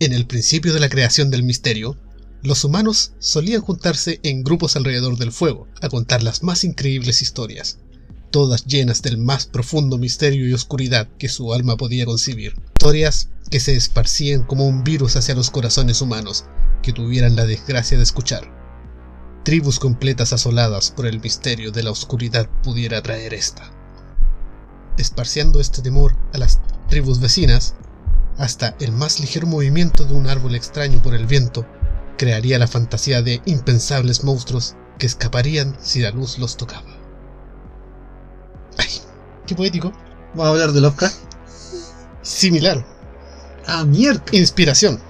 En el principio de la creación del misterio, los humanos solían juntarse en grupos alrededor del fuego a contar las más increíbles historias, todas llenas del más profundo misterio y oscuridad que su alma podía concebir. Historias que se esparcían como un virus hacia los corazones humanos que tuvieran la desgracia de escuchar. Tribus completas asoladas por el misterio de la oscuridad pudiera traer esta. Esparciando este temor a las tribus vecinas, hasta el más ligero movimiento de un árbol extraño por el viento crearía la fantasía de impensables monstruos que escaparían si la luz los tocaba. ¡Ay! ¡Qué poético! Vamos a hablar de Lovecraft. Similar. Ah, mierda. Inspiración.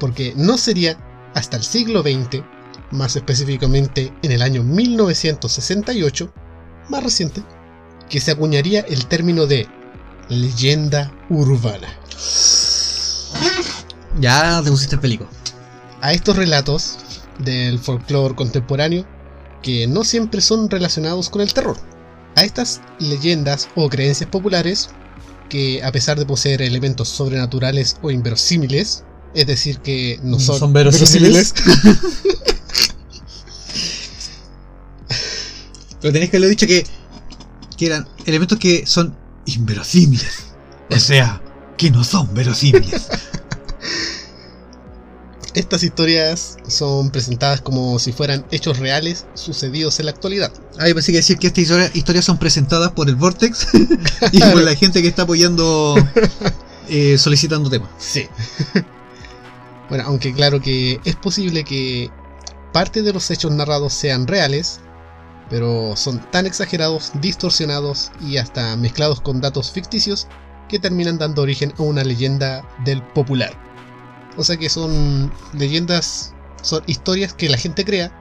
Porque no sería hasta el siglo XX, más específicamente en el año 1968, más reciente, que se acuñaría el término de leyenda urbana. Ya te pusiste el pelico. a estos relatos del folclore contemporáneo que no siempre son relacionados con el terror. A estas leyendas o creencias populares que a pesar de poseer elementos sobrenaturales o inverosímiles, es decir, que no son, Son verosímiles. Pero tenéis que haberlo dicho que, que eran elementos que son inverosímiles. O sea, que no son verosímiles. Estas historias son presentadas como si fueran hechos reales sucedidos en la actualidad. Ah, yo pensé que decir que estas historia- historias son presentadas por el Vortex y por la gente que está apoyando, eh, solicitando temas. Sí. bueno, aunque claro que es posible que parte de los hechos narrados sean reales, pero son tan exagerados, distorsionados y hasta mezclados con datos ficticios que terminan dando origen a una leyenda del popular. O sea que son leyendas, son historias que la gente crea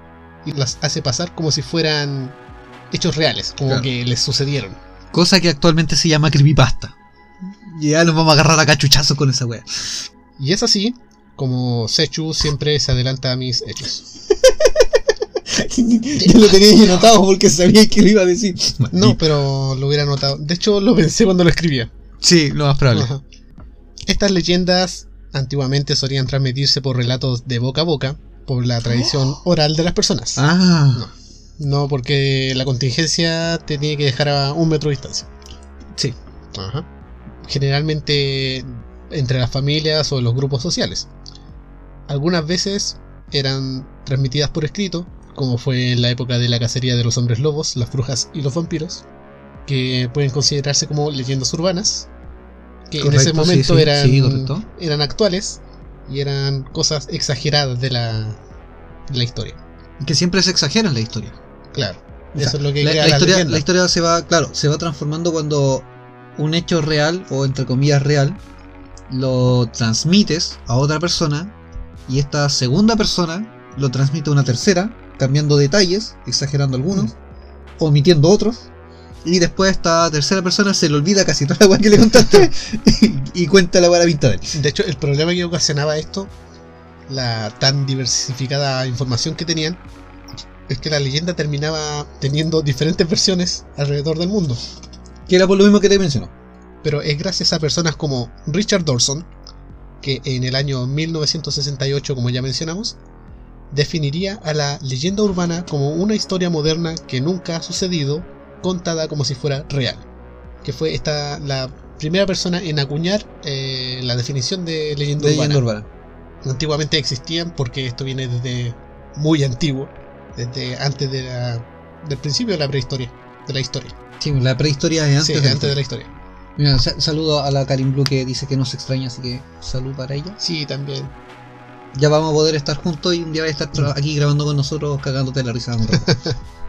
y las hace pasar como si fueran hechos reales, como Claro. que les sucedieron. Cosa que actualmente se llama creepypasta. Ya nos vamos a agarrar a cachuchazos con esa wea. Y es así como Sechu siempre se adelanta a mis hechos. Yo lo tenía anotado porque sabía que lo iba a decir. No, pero lo hubiera notado. De hecho, lo pensé cuando lo escribía. Sí, lo más probable. Ajá. Estas leyendas antiguamente solían transmitirse por relatos de boca a boca, por la tradición oral de las personas. Ah, No porque la contingencia te tiene que dejar a un metro de distancia. sí. Ajá. Generalmente entre las familias o los grupos sociales. Algunas veces eran transmitidas por escrito, como fue en la época de la cacería de los hombres lobos, las brujas y los vampiros, que pueden considerarse como leyendas urbanas, que en ese sí, momento sí, eran, sí, eran actuales y eran cosas exageradas de la, de la historia. Que siempre se exagera en la historia. Claro, O sea, eso es lo que la, la la historia, leyenda. la historia se va, claro, se va transformando cuando un hecho real, o entre comillas real, lo transmites a otra persona y esta segunda persona lo transmite a una tercera, cambiando detalles, exagerando algunos, omitiendo otros, y después esta tercera persona se le olvida casi toda la weá que le contaste y, y cuenta la buena pinta de él. De hecho, el problema que ocasionaba esto, la tan diversificada información que tenían, es que la leyenda terminaba teniendo diferentes versiones alrededor del mundo. Que era por lo mismo que te mencionó. Pero es gracias a personas como Richard Dawson, que en el año 1968, como ya mencionamos, definiría a la leyenda urbana como una historia moderna que nunca ha sucedido, contada como si fuera real. Que fue esta la primera persona en acuñar eh, la definición de leyenda, urbana antiguamente existían porque esto viene desde muy antiguo, desde antes de la, del principio de la prehistoria, de la historia. Sí, la prehistoria es antes, sí, de antes de la historia. Mira, sa- saludo a la Karim Blue que dice que no se extraña, así que salud para ella. Sí, también. Ya vamos a poder estar juntos y un día vais a estar tra- aquí grabando con nosotros, cagándote la risa.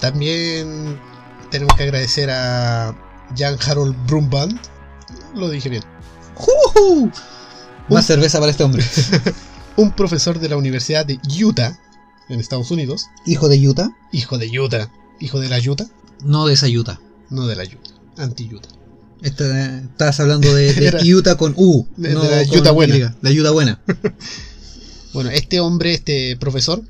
También tenemos que agradecer a Jan Harold Brumband, Lo dije bien. Más Un- cerveza para este hombre. Un profesor de la Universidad de Utah, en Estados Unidos, Hijo de Utah. hijo de Utah, hijo de la Utah, No de esa Utah. no de la Utah, anti-Utah. Esta- Estabas hablando de, de Utah con U. de- de no la con Utah buena. La Utah buena. Bueno, este hombre, este profesor,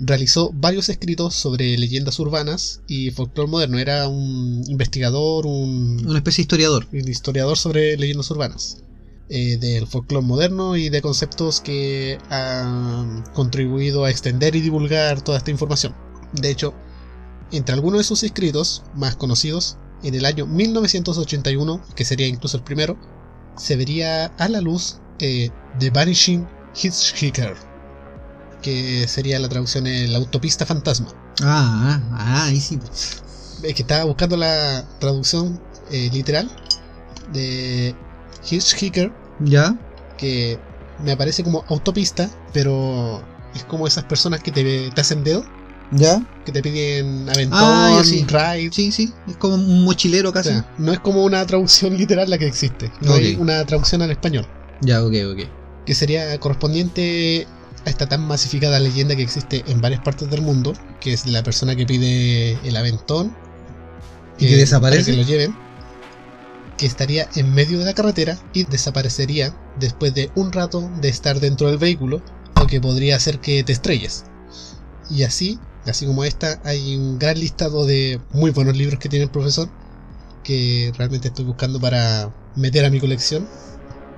realizó varios escritos sobre leyendas urbanas y folclore moderno. Era un investigador, un, Una especie de historiador. un historiador sobre leyendas urbanas. eh, del folclore moderno y de conceptos que han contribuido a extender y divulgar toda esta información. De hecho, entre algunos de sus escritos más conocidos, en el año 1981, que sería incluso el primero, se vería a la luz eh, The Vanishing Hitchhiker, que sería la traducción en la autopista fantasma. Ah, ah, ahí sí. Es que estaba buscando la traducción eh, literal de Hitchhiker, ¿Ya? que me aparece como autopista, pero es como esas personas que te, te hacen dedo, ¿Ya? que te piden aventón, Ah, sí. ride. Sí, sí. Es como un mochilero O casi. sea, no es como una traducción literal la que existe, no hay una traducción al español, Ya, ok, ok. que sería correspondiente esta tan masificada leyenda que existe en varias partes del mundo, que es la persona que pide el aventón ¿Y que eh, desaparece? para que lo lleven, que estaría en medio de la carretera y desaparecería después de un rato de estar dentro del vehículo, lo que podría hacer que te estrelles. Y así, así como esta, hay un gran listado de muy buenos libros que tiene el profesor, que realmente estoy buscando para meter a mi colección.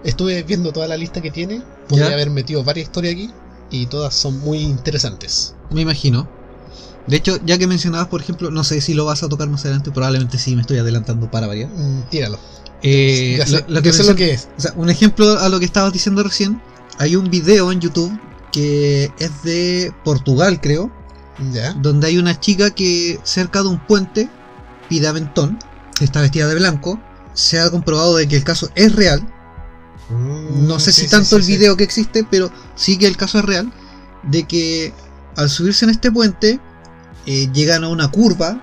Estuve viendo toda la lista que tiene, podría ¿Ya? haber metido varias historias aquí, y todas son muy interesantes. Me imagino. De hecho, ya que mencionabas, por ejemplo, no sé si lo vas a tocar más adelante, probablemente sí, me estoy adelantando para variar. Mm, tíralo. Eh, ya sé, lo, lo que sé lo que es. O sea, un ejemplo a lo que estabas diciendo recién, hay un video en YouTube que es de Portugal, creo, Ya. donde hay una chica que cerca de un puente pide aventón, está vestida de blanco, se ha comprobado de que el caso es real, no sé Mm, Sí, si tanto sí, el sí. video que existe, pero sí que el caso es real, de que al subirse en este puente eh, llegan a una curva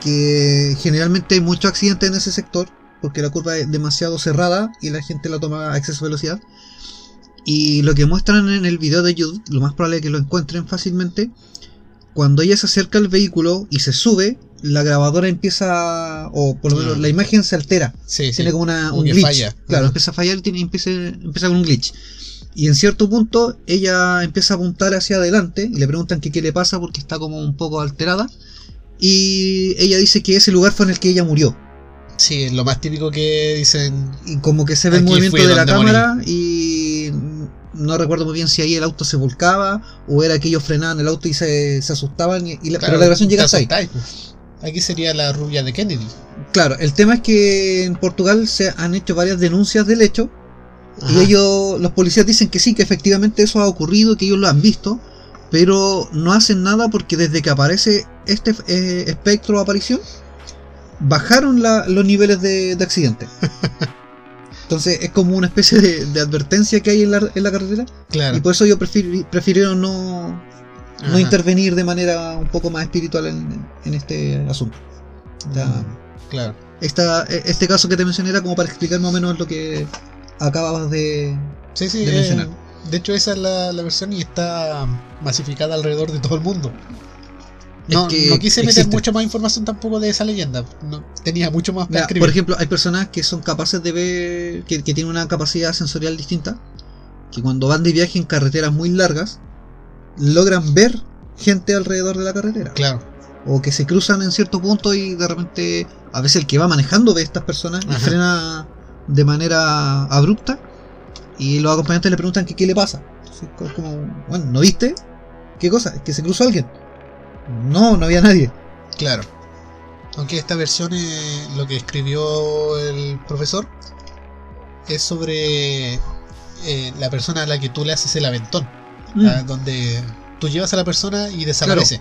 que generalmente hay muchos accidentes en ese sector, porque la curva es demasiado cerrada y la gente la toma a exceso de velocidad. Y lo que muestran en el video de YouTube, lo más probable es que lo encuentren fácilmente, cuando ella se acerca al vehículo y se sube, la grabadora empieza, o por lo menos Ah. la imagen se altera Sí, sí. tiene como una, un glitch. falla. Claro, empieza a fallar y empieza, empieza con un glitch. Y en cierto punto ella empieza a apuntar hacia adelante y le preguntan que qué le pasa porque está como un poco alterada. Y ella dice que ese lugar fue en el que ella murió. Sí, lo más típico que dicen. Y como que se ve el movimiento de la cámara y no recuerdo muy bien si ahí el auto se volcaba o era que ellos frenaban el auto y se, se asustaban. Y, y la, pero la grabación llega hasta ahí. pues. Aquí sería la rubia de Kennedy. Claro, el tema es que en Portugal se han hecho varias denuncias del hecho Y ellos, los policías dicen que sí, que efectivamente eso ha ocurrido, que ellos lo han visto, pero no hacen nada porque desde que aparece este eh, espectro o aparición, bajaron la- los niveles de, de accidente. Entonces es como una especie de, de advertencia que hay en la, en la carretera Claro. y por eso ellos prefiri- prefirieron no, no intervenir de manera un poco más espiritual en, en este asunto. Ya. Mm, Claro. Esta, e- este caso que te mencioné era como para explicar más o menos lo que acababas de, Sí, sí. de eh, de hecho, esa es la, la versión y está masificada alrededor de todo el mundo. Es No, que no quise meter existe. mucha más información tampoco de esa leyenda. No, tenía mucho más para Mira, escribir. por ejemplo, hay personas que son capaces de ver, que, que tienen una capacidad sensorial distinta, que cuando van de viaje en carreteras muy largas, logran ver gente alrededor de la carretera. Claro. O que se cruzan en cierto punto y de repente, a veces el que va manejando ve a estas personas y Ajá. frena de manera abrupta y los acompañantes le preguntan que qué le pasa. Entonces, es como, bueno, ¿no viste? ¿Qué cosa? ¿Es que se cruzó alguien? No, no había nadie. Claro. Aunque esta versión, eh, lo que escribió el profesor, es sobre eh, la persona a la que tú le haces el aventón. Mm. a donde tú llevas a la persona y desaparece.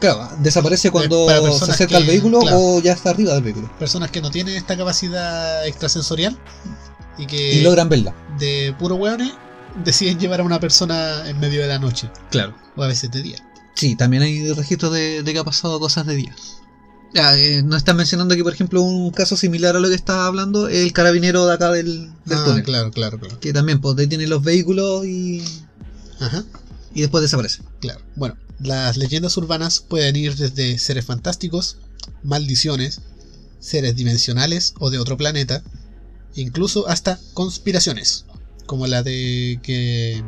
Claro, desaparece cuando para se acerca al que- vehículo claro. o ya está arriba del vehículo. Personas que no tienen esta capacidad extrasensorial y que y logran verla. de puro hueones deciden llevar a una persona en medio de la noche Claro. o a veces de día. Sí, también hay registros de, de que ha pasado cosas de día. Ya, eh, no están mencionando aquí, por ejemplo, un caso similar a lo que estaba hablando, el carabinero de acá del, del Ah, túnel. claro, claro, claro. Que también, pues, detiene los vehículos y, Ajá. y después desaparece. Claro. Bueno, las leyendas urbanas pueden ir desde seres fantásticos, maldiciones, seres dimensionales o de otro planeta, incluso hasta conspiraciones, como la de que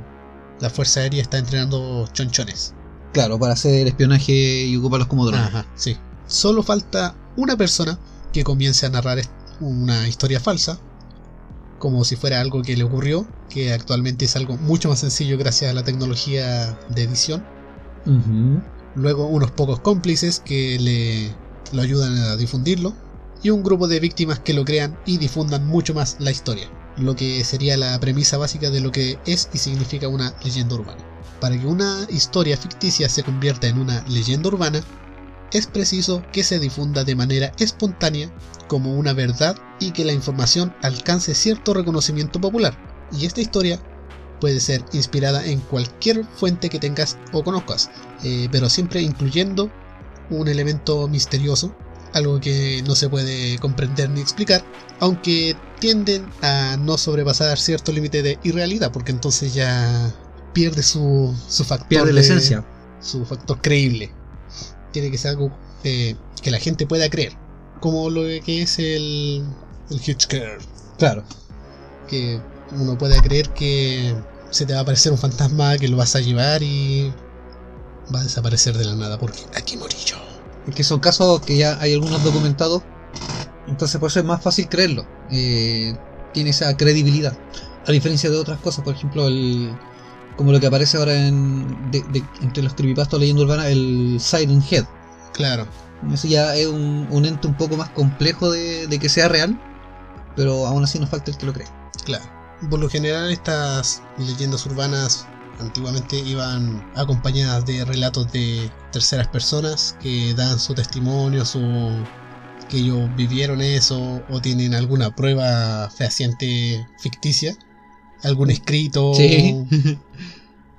la Fuerza Aérea está entrenando chonchones. Claro, para hacer espionaje y ocuparlos como drones. Ajá, sí. Solo falta una persona que comience a narrar una historia falsa, como si fuera algo que le ocurrió, que actualmente es algo mucho más sencillo gracias a la tecnología de edición. Luego unos pocos cómplices que le lo ayudan a difundirlo y un grupo de víctimas que lo crean y difundan mucho más la historia, lo que sería la premisa básica de lo que es y significa una leyenda urbana. Para que una historia ficticia se convierta en una leyenda urbana, es preciso que se difunda de manera espontánea como una verdad y que la información alcance cierto reconocimiento popular. Y esta historia puede ser inspirada en cualquier fuente que tengas o conozcas, eh, pero siempre incluyendo un elemento misterioso, algo que no se puede comprender ni explicar, aunque tienden a no sobrepasar cierto límite de irrealidad, porque entonces ya pierde su, su factor. Pierde la de- esencia. Su factor creíble. Tiene que ser algo eh, que la gente pueda creer, como lo que es el, el Hitchcare Claro. que uno pueda creer que se te va a aparecer un fantasma que lo vas a llevar y va a desaparecer de la nada porque aquí morí yo. Es que son casos que ya hay algunos documentados. Entonces por eso es más fácil creerlo. Eh, tiene esa credibilidad. A diferencia de otras cosas, por ejemplo, el como lo que aparece ahora en de- de- entre los creepypastas o leyenda urbana, el Siren Head. Claro, Eso ya es un, un ente un poco más complejo de, de que sea real, pero aún así nos falta el que lo cree. claro. Por lo general estas leyendas urbanas antiguamente iban acompañadas de relatos de terceras personas que dan su testimonio, su que ellos vivieron eso o tienen alguna prueba fehaciente ficticia, algún escrito. Sí.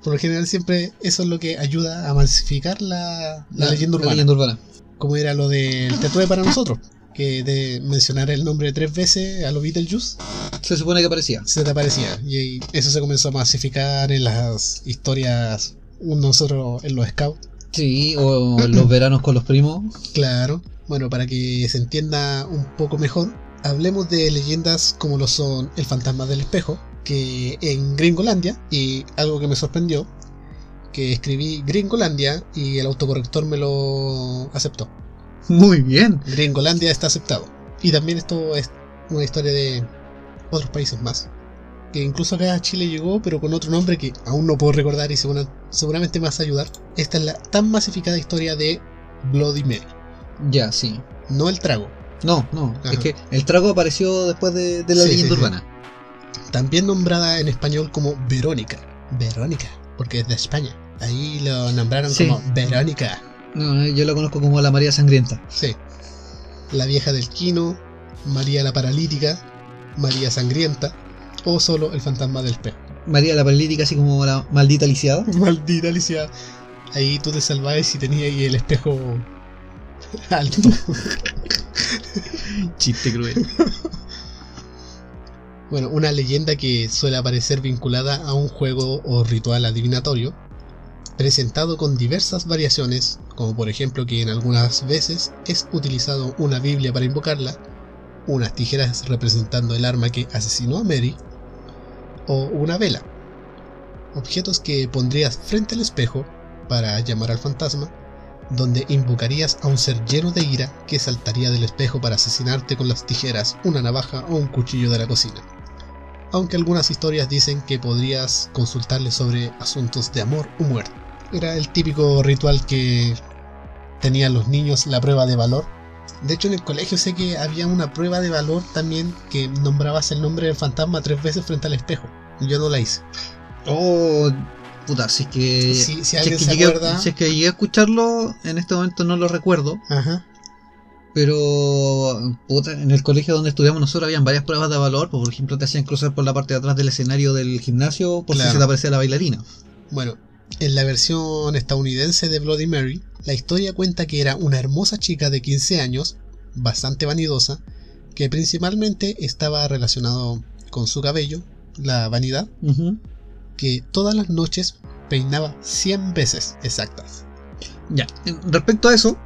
Por lo general siempre eso es lo que ayuda a masificar la, la leyenda urbana. leyenda urbana. Como era lo del tatuaje para nosotros. Que de mencionar el nombre tres veces a los Beetlejuice Se supone que aparecía. se te aparecía. Y eso se comenzó a masificar en las historias nosotros en los scouts. Sí, o en los veranos con los primos. Claro. Bueno, para que se entienda un poco mejor, hablemos de leyendas como lo son el fantasma del espejo, que en Gringolandia, y algo que me sorprendió, que escribí Gringolandia y el autocorrector me lo aceptó. Muy bien. Gringolandia está aceptado. Y también esto es una historia de otros países más. Que incluso acá a Chile llegó, pero con otro nombre que aún no puedo recordar y segura- seguramente me vas a ayudar. Esta es la tan masificada historia de Bloody Mary. Ya, sí. No el trago. No, no. Ajá. Es que el trago apareció después de, de la Sí, leyenda sí, sí. urbana. También nombrada en español como Verónica. Verónica, porque es de España. Ahí lo nombraron Sí. como Verónica. No, yo la conozco como la María Sangrienta. Sí. La vieja del Quino, María la Paralítica, María Sangrienta o solo el fantasma del espejo. María la paralítica, así como la maldita lisiada. Maldita Alicia. Ahí tú te salvabas y tenías ahí el espejo alto. Chiste cruel. Bueno, una leyenda que suele aparecer vinculada a un juego o ritual adivinatorio, presentado con diversas variaciones, como por ejemplo que en algunas veces es utilizado una Biblia para invocarla, unas tijeras representando el arma que asesinó a Mary, o una vela. Objetos que pondrías frente al espejo para llamar al fantasma, donde invocarías a un ser lleno de ira que saltaría del espejo para asesinarte con las tijeras, una navaja o un cuchillo de la cocina. Aunque algunas historias dicen que podrías consultarle sobre asuntos de amor o muerte. Era el típico ritual que tenían los niños la prueba de valor. De hecho en el colegio sé que había una prueba de valor también que nombrabas el nombre del fantasma tres veces frente al espejo. Yo no la hice. Oh, puta, si es que. Si, alguien es que se llegué, acuerda... si es que llegué a escucharlo, en este momento no lo recuerdo. Ajá. Pero puta, en el colegio donde estudiamos nosotros habían varias pruebas de valor. Por ejemplo, te hacían cruzar por la parte de atrás del escenario del gimnasio por Claro. si se te aparecía la bailarina. Bueno, En la versión estadounidense de Bloody Mary, la historia cuenta que era una hermosa chica de 15 años, bastante vanidosa, que principalmente estaba relacionado con su cabello, la vanidad, que todas las noches peinaba 100 veces exactas. Ya, respecto a eso,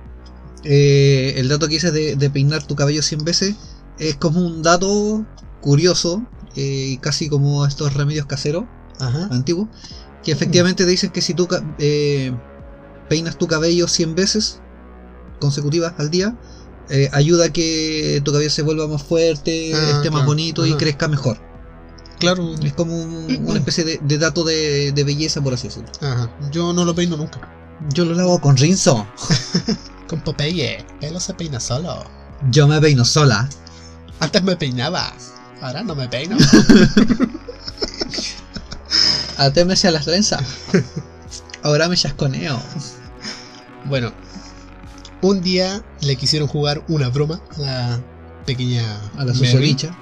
eh, el dato que dices de, de peinar tu cabello 100 veces es como un dato curioso, eh, casi como estos remedios caseros Ajá. antiguos, que efectivamente te dicen que si tú eh, peinas tu cabello 100 veces consecutivas al día, eh, ayuda a que tu cabello se vuelva más fuerte, Ah, esté más claro. bonito y crezca mejor. Claro. Es como un- una especie de, de dato de, de belleza, por así decirlo. Ajá. Yo no lo peino nunca. Yo lo lavo con rinzo. Con Popeye, pelo se peina solo. Yo me peino sola. Antes me peinaba, ahora no me peino. Atémese a las trenzas. Ahora me chasconeo. bueno, un día le quisieron jugar una broma a la pequeña A la susodicha.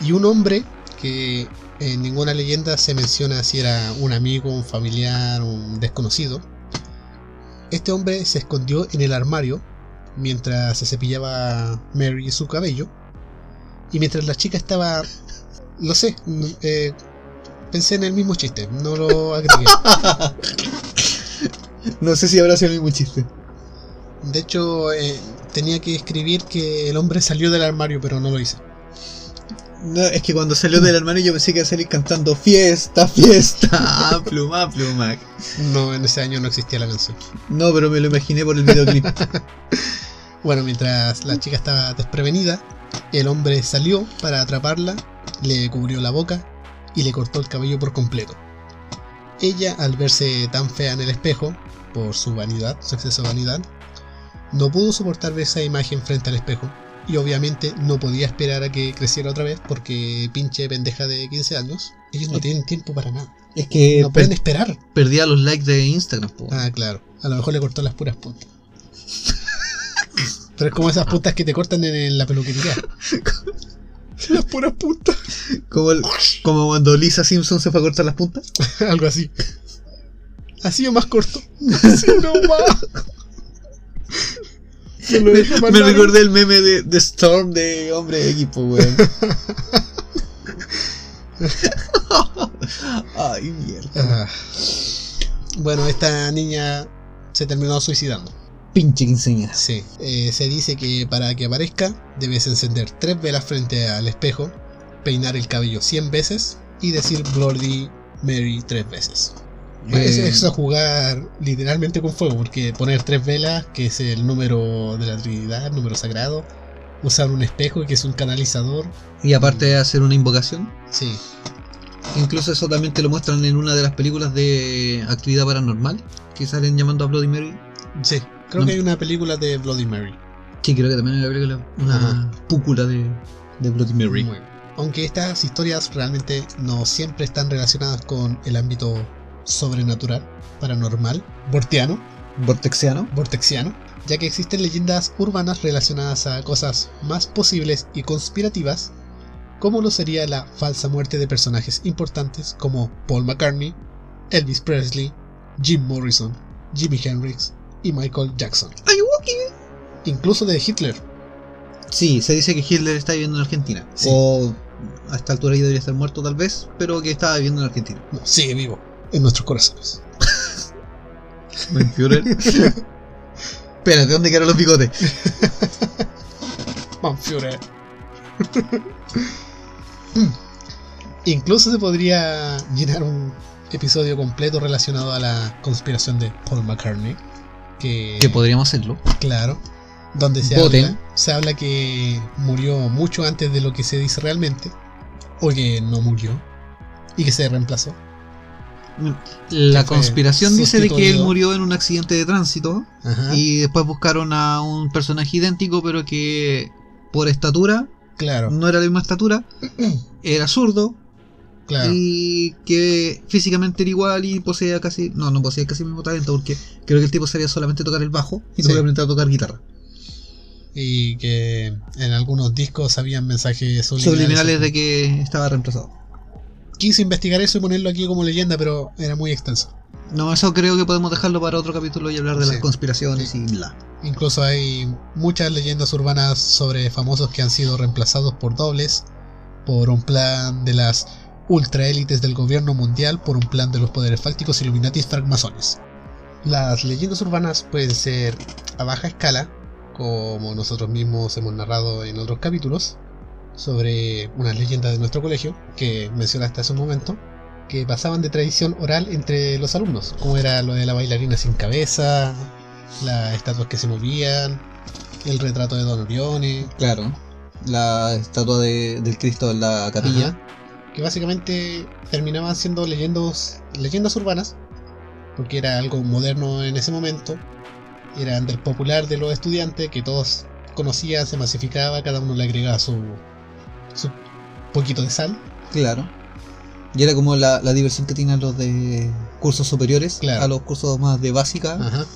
y un hombre que en ninguna leyenda se menciona si era un amigo, un familiar, un desconocido. Este hombre se escondió en el armario mientras se cepillaba Mary su cabello y mientras la chica estaba, lo sé, mm, eh, pensé en el mismo chiste, no lo agregué. No sé si habrá sido el mismo chiste. De hecho, eh, tenía que escribir que el hombre salió del armario, pero no lo hice. No, es que cuando salió del armario yo pensé que iba a salir cantando fiesta, fiesta, pluma, pluma. No, en ese año no existía la canción. No, pero me lo imaginé por el videoclip. Bueno, mientras la chica estaba desprevenida, el hombre salió para atraparla, le cubrió la boca y le cortó el cabello por completo. Ella, al verse tan fea en el espejo, por su vanidad, su exceso de vanidad, no pudo soportar ver esa imagen frente al espejo y obviamente no podía esperar a que creciera otra vez porque pinche pendeja de 15 años, ellos no tienen tiempo para nada, Es que no pueden esperar. perdía los likes de Instagram, po. Ah, claro. A lo mejor le cortó las puras puntas. Pero es como esas puntas que te cortan en, en la peluquería. las puras puntas. Como, el- como cuando Lisa Simpson se fue a cortar las puntas. Algo así. Así o más corto. Así dejé más Me largo. recordé el meme de, de Storm de Hombre de Equipo, weón. Ay, mierda. Ah. Bueno, esta niña se terminó suicidando. Pinche quinceañera. Sí. Eh, se dice que para que aparezca debes encender tres velas frente al espejo, peinar el cabello 100 veces y decir Bloody Mary tres veces. Es, Eh, es jugar literalmente con fuego, porque poner tres velas, que es el número de la Trinidad, el número sagrado, usar un espejo, que es un canalizador, Y aparte de hacer una invocación, sí, incluso eso también te lo muestran en una de las películas de actividad paranormal que salen llamando a Bloody Mary. sí. Creo No. que hay una película de Bloody Mary. Sí, creo que también hay una película, una púcula de, de Bloody Mary. Aunque estas historias realmente no siempre están relacionadas con el ámbito sobrenatural, paranormal, vortiano, Vortexiano. vortexiano, ya que existen leyendas urbanas relacionadas a cosas más posibles y conspirativas, como lo sería la falsa muerte de personajes importantes como Paul McCartney, Elvis Presley, Jim Morrison, Jimi Hendrix y Michael Jackson, incluso de Hitler. Sí, se dice que Hitler está viviendo en Argentina. Sí. O a esta altura ya debería estar muerto tal vez, pero que estaba viviendo en Argentina. No, sigue vivo en nuestros corazones. Mein Führer. Espérate, ¿dónde quedaron los bigotes? Mm. Incluso se podría llenar un episodio completo relacionado a la conspiración de Paul McCartney. Que, Que podríamos hacerlo. claro, donde se Voten. habla, se habla que murió mucho antes de lo que se dice realmente, o que no murió, y que se reemplazó. La conspiración dice de que él murió en un accidente de tránsito Ajá, y después buscaron a un personaje idéntico, pero que por estatura, claro, no era la misma estatura, era zurdo claro. y que físicamente era igual y poseía casi, no, no poseía casi el mismo talento porque creo que el tipo sabía solamente tocar el bajo y Sí. tuvo que aprender a tocar guitarra. Y que en algunos discos habían mensajes subliminales. Subliminales de que estaba reemplazado. Quise investigar eso y ponerlo aquí como leyenda, pero era muy extenso. No, eso creo que podemos dejarlo para otro capítulo y hablar de Sí. las conspiraciones y bla. Incluso hay muchas leyendas urbanas sobre famosos que han sido reemplazados por dobles, por un plan de las ultraélites del gobierno mundial, por un plan de los poderes fácticos Illuminatis francmasones. Las leyendas urbanas pueden ser a baja escala, como nosotros mismos hemos narrado en otros capítulos, sobre unas leyendas de nuestro colegio, que mencionaste hace un momento, que pasaban de tradición oral entre los alumnos, como era lo de la bailarina sin cabeza, las estatuas que se movían, el retrato de Don Orione, Claro. La estatua de- del Cristo en la capilla. Ajá. Que básicamente terminaban siendo leyendas, leyendas urbanas, porque era algo moderno en ese momento, eran del popular de los estudiantes que todos conocían, se masificaba, cada uno le agregaba su, su poquito de sal. Claro. Y era como la, la diversión que tienen los de cursos superiores Claro. a los cursos más de básica. Ajá.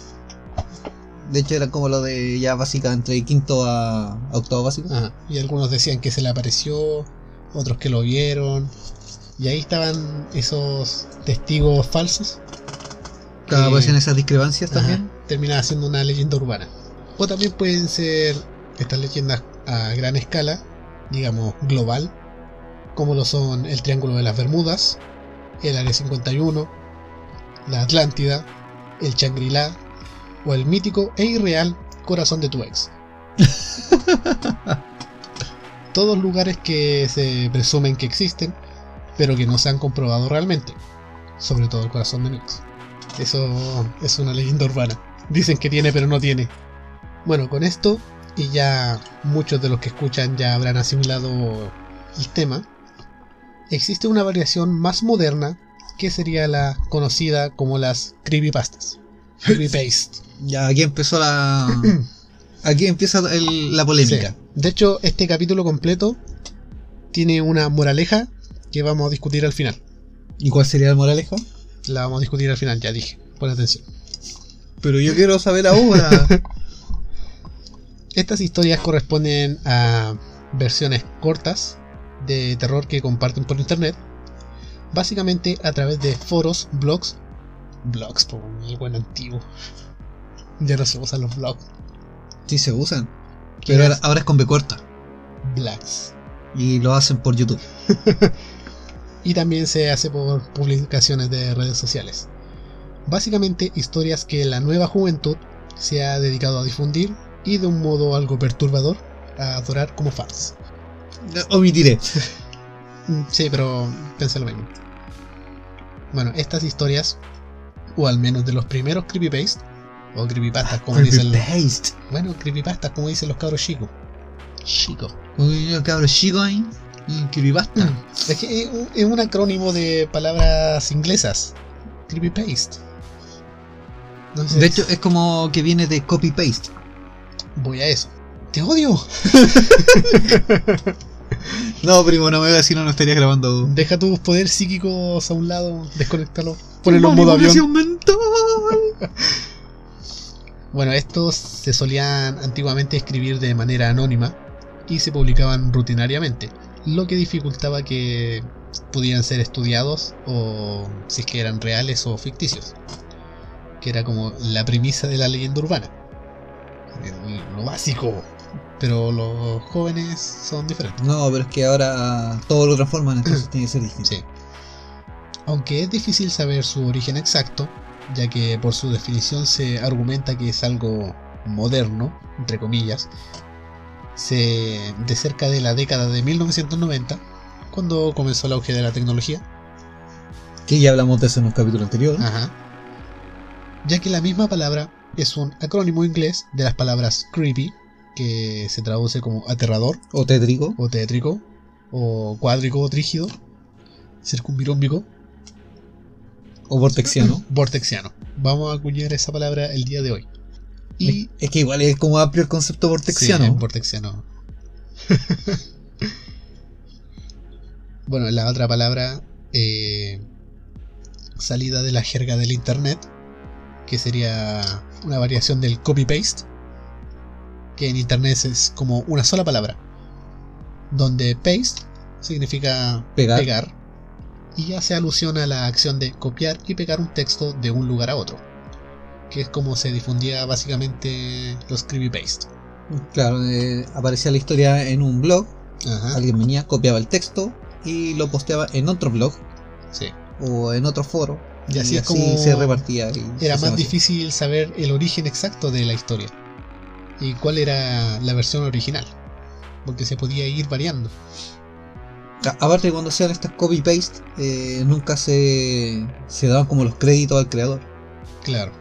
De hecho, era como lo de ya básica entre quinto a, a octavo básico. Ajá. Y algunos decían que se le apareció, otros que lo vieron. Y ahí estaban esos testigos falsos. Claro, que- aparecen esas discrepancias Ajá, también. termina siendo una leyenda urbana. O también pueden ser estas leyendas a gran escala, digamos global, como lo son el Triángulo de las Bermudas, el Área 51, la Atlántida, el Shangri-La o el mítico e irreal Corazón de tu ex. Todos lugares que se presumen que existen, pero que no se han comprobado realmente. Sobre todo el corazón de mi ex. Eso es una leyenda urbana. Dicen que tiene, pero no tiene. Bueno, con esto, y ya muchos de los que escuchan ya habrán asimilado el tema, existe una variación más moderna que sería la conocida como las creepypastas. Creepypaste. Ya aquí empezó la. aquí empieza el- la polémica. Sí. De hecho, este capítulo completo tiene una moraleja que vamos a discutir al final. ¿Y cuál sería el moraleja? La vamos a discutir al final, ya dije. Pon atención. Pero yo quiero saber ahora. Estas historias corresponden a versiones cortas de terror que comparten por internet, básicamente a través de foros, blogs, blogs, por el buen antiguo. Ya no se usan los blogs, sí se usan. Pero ahora, ahora es con B corta. blogs. Y lo hacen por YouTube. Y también se hace por publicaciones de redes sociales. Básicamente historias que la nueva juventud se ha dedicado a difundir y de un modo algo perturbador a adorar como fans. Omitiré. Mm, Sí, pero pensé lo mismo. Bueno, estas historias, o al menos de los primeros creepypaste, o creepypastas como dicen los, bueno, creepypastas como dicen los cabros chicos. Chicos. Uy, cabrón chico ahí. y Creepypasta. Es que es un, acrónimo de palabras inglesas. Creepypaste. Entonces, De hecho, es como que viene de copy-paste. voy a eso. ¡Te odio! No, primo, no me voy a decir, no, no estaría grabando. Deja tus poderes psíquicos a un lado, desconéctalo, ponelo en modo avión. Mental. Bueno, estos se solían antiguamente escribir de manera anónima y se publicaban rutinariamente, lo que dificultaba que pudieran ser estudiados o si es que eran reales o ficticios, que era como la premisa de la leyenda urbana, lo básico, pero los jóvenes son diferentes. No, pero es que ahora todo lo transforman, entonces tiene que ser distinto. Sí. Aunque es difícil saber su origen exacto, ya que por su definición se argumenta que es algo moderno, entre comillas, se, de cerca de la década de 1990, cuando comenzó el auge de la tecnología, Que ya hablamos de eso en un capítulo anterior. Ajá. ya que la misma palabra es un acrónimo inglés de las palabras creepy, que se traduce como aterrador, O tétrico. o tétrico, o cuádrico o trígido, circunvirúmbico, O vortexiano. vortexiano. Vamos a acuñar esa palabra el día de hoy. Y Es que igual es como amplio el concepto vortexiano. Sí, vortexiano. bueno, la otra palabra eh, salida de la jerga del internet, que sería una variación del copy-paste, que en internet es como una sola palabra, donde paste significa Pegar. pegar y hace alusión a la acción de copiar y pegar un texto de un lugar a otro, que es como se difundía básicamente los creepypaste. Claro, eh, aparecía la historia en un blog, Ajá, alguien venía, copiaba el texto y lo posteaba en otro blog sí. o en otro foro. Y así es como se repartía. y Era más así. difícil saber el origen exacto de la historia y cuál era la versión original, porque se podía ir variando. Aparte, cuando hacían estas copy-paste, eh, nunca se, se daban como los créditos al creador. Claro.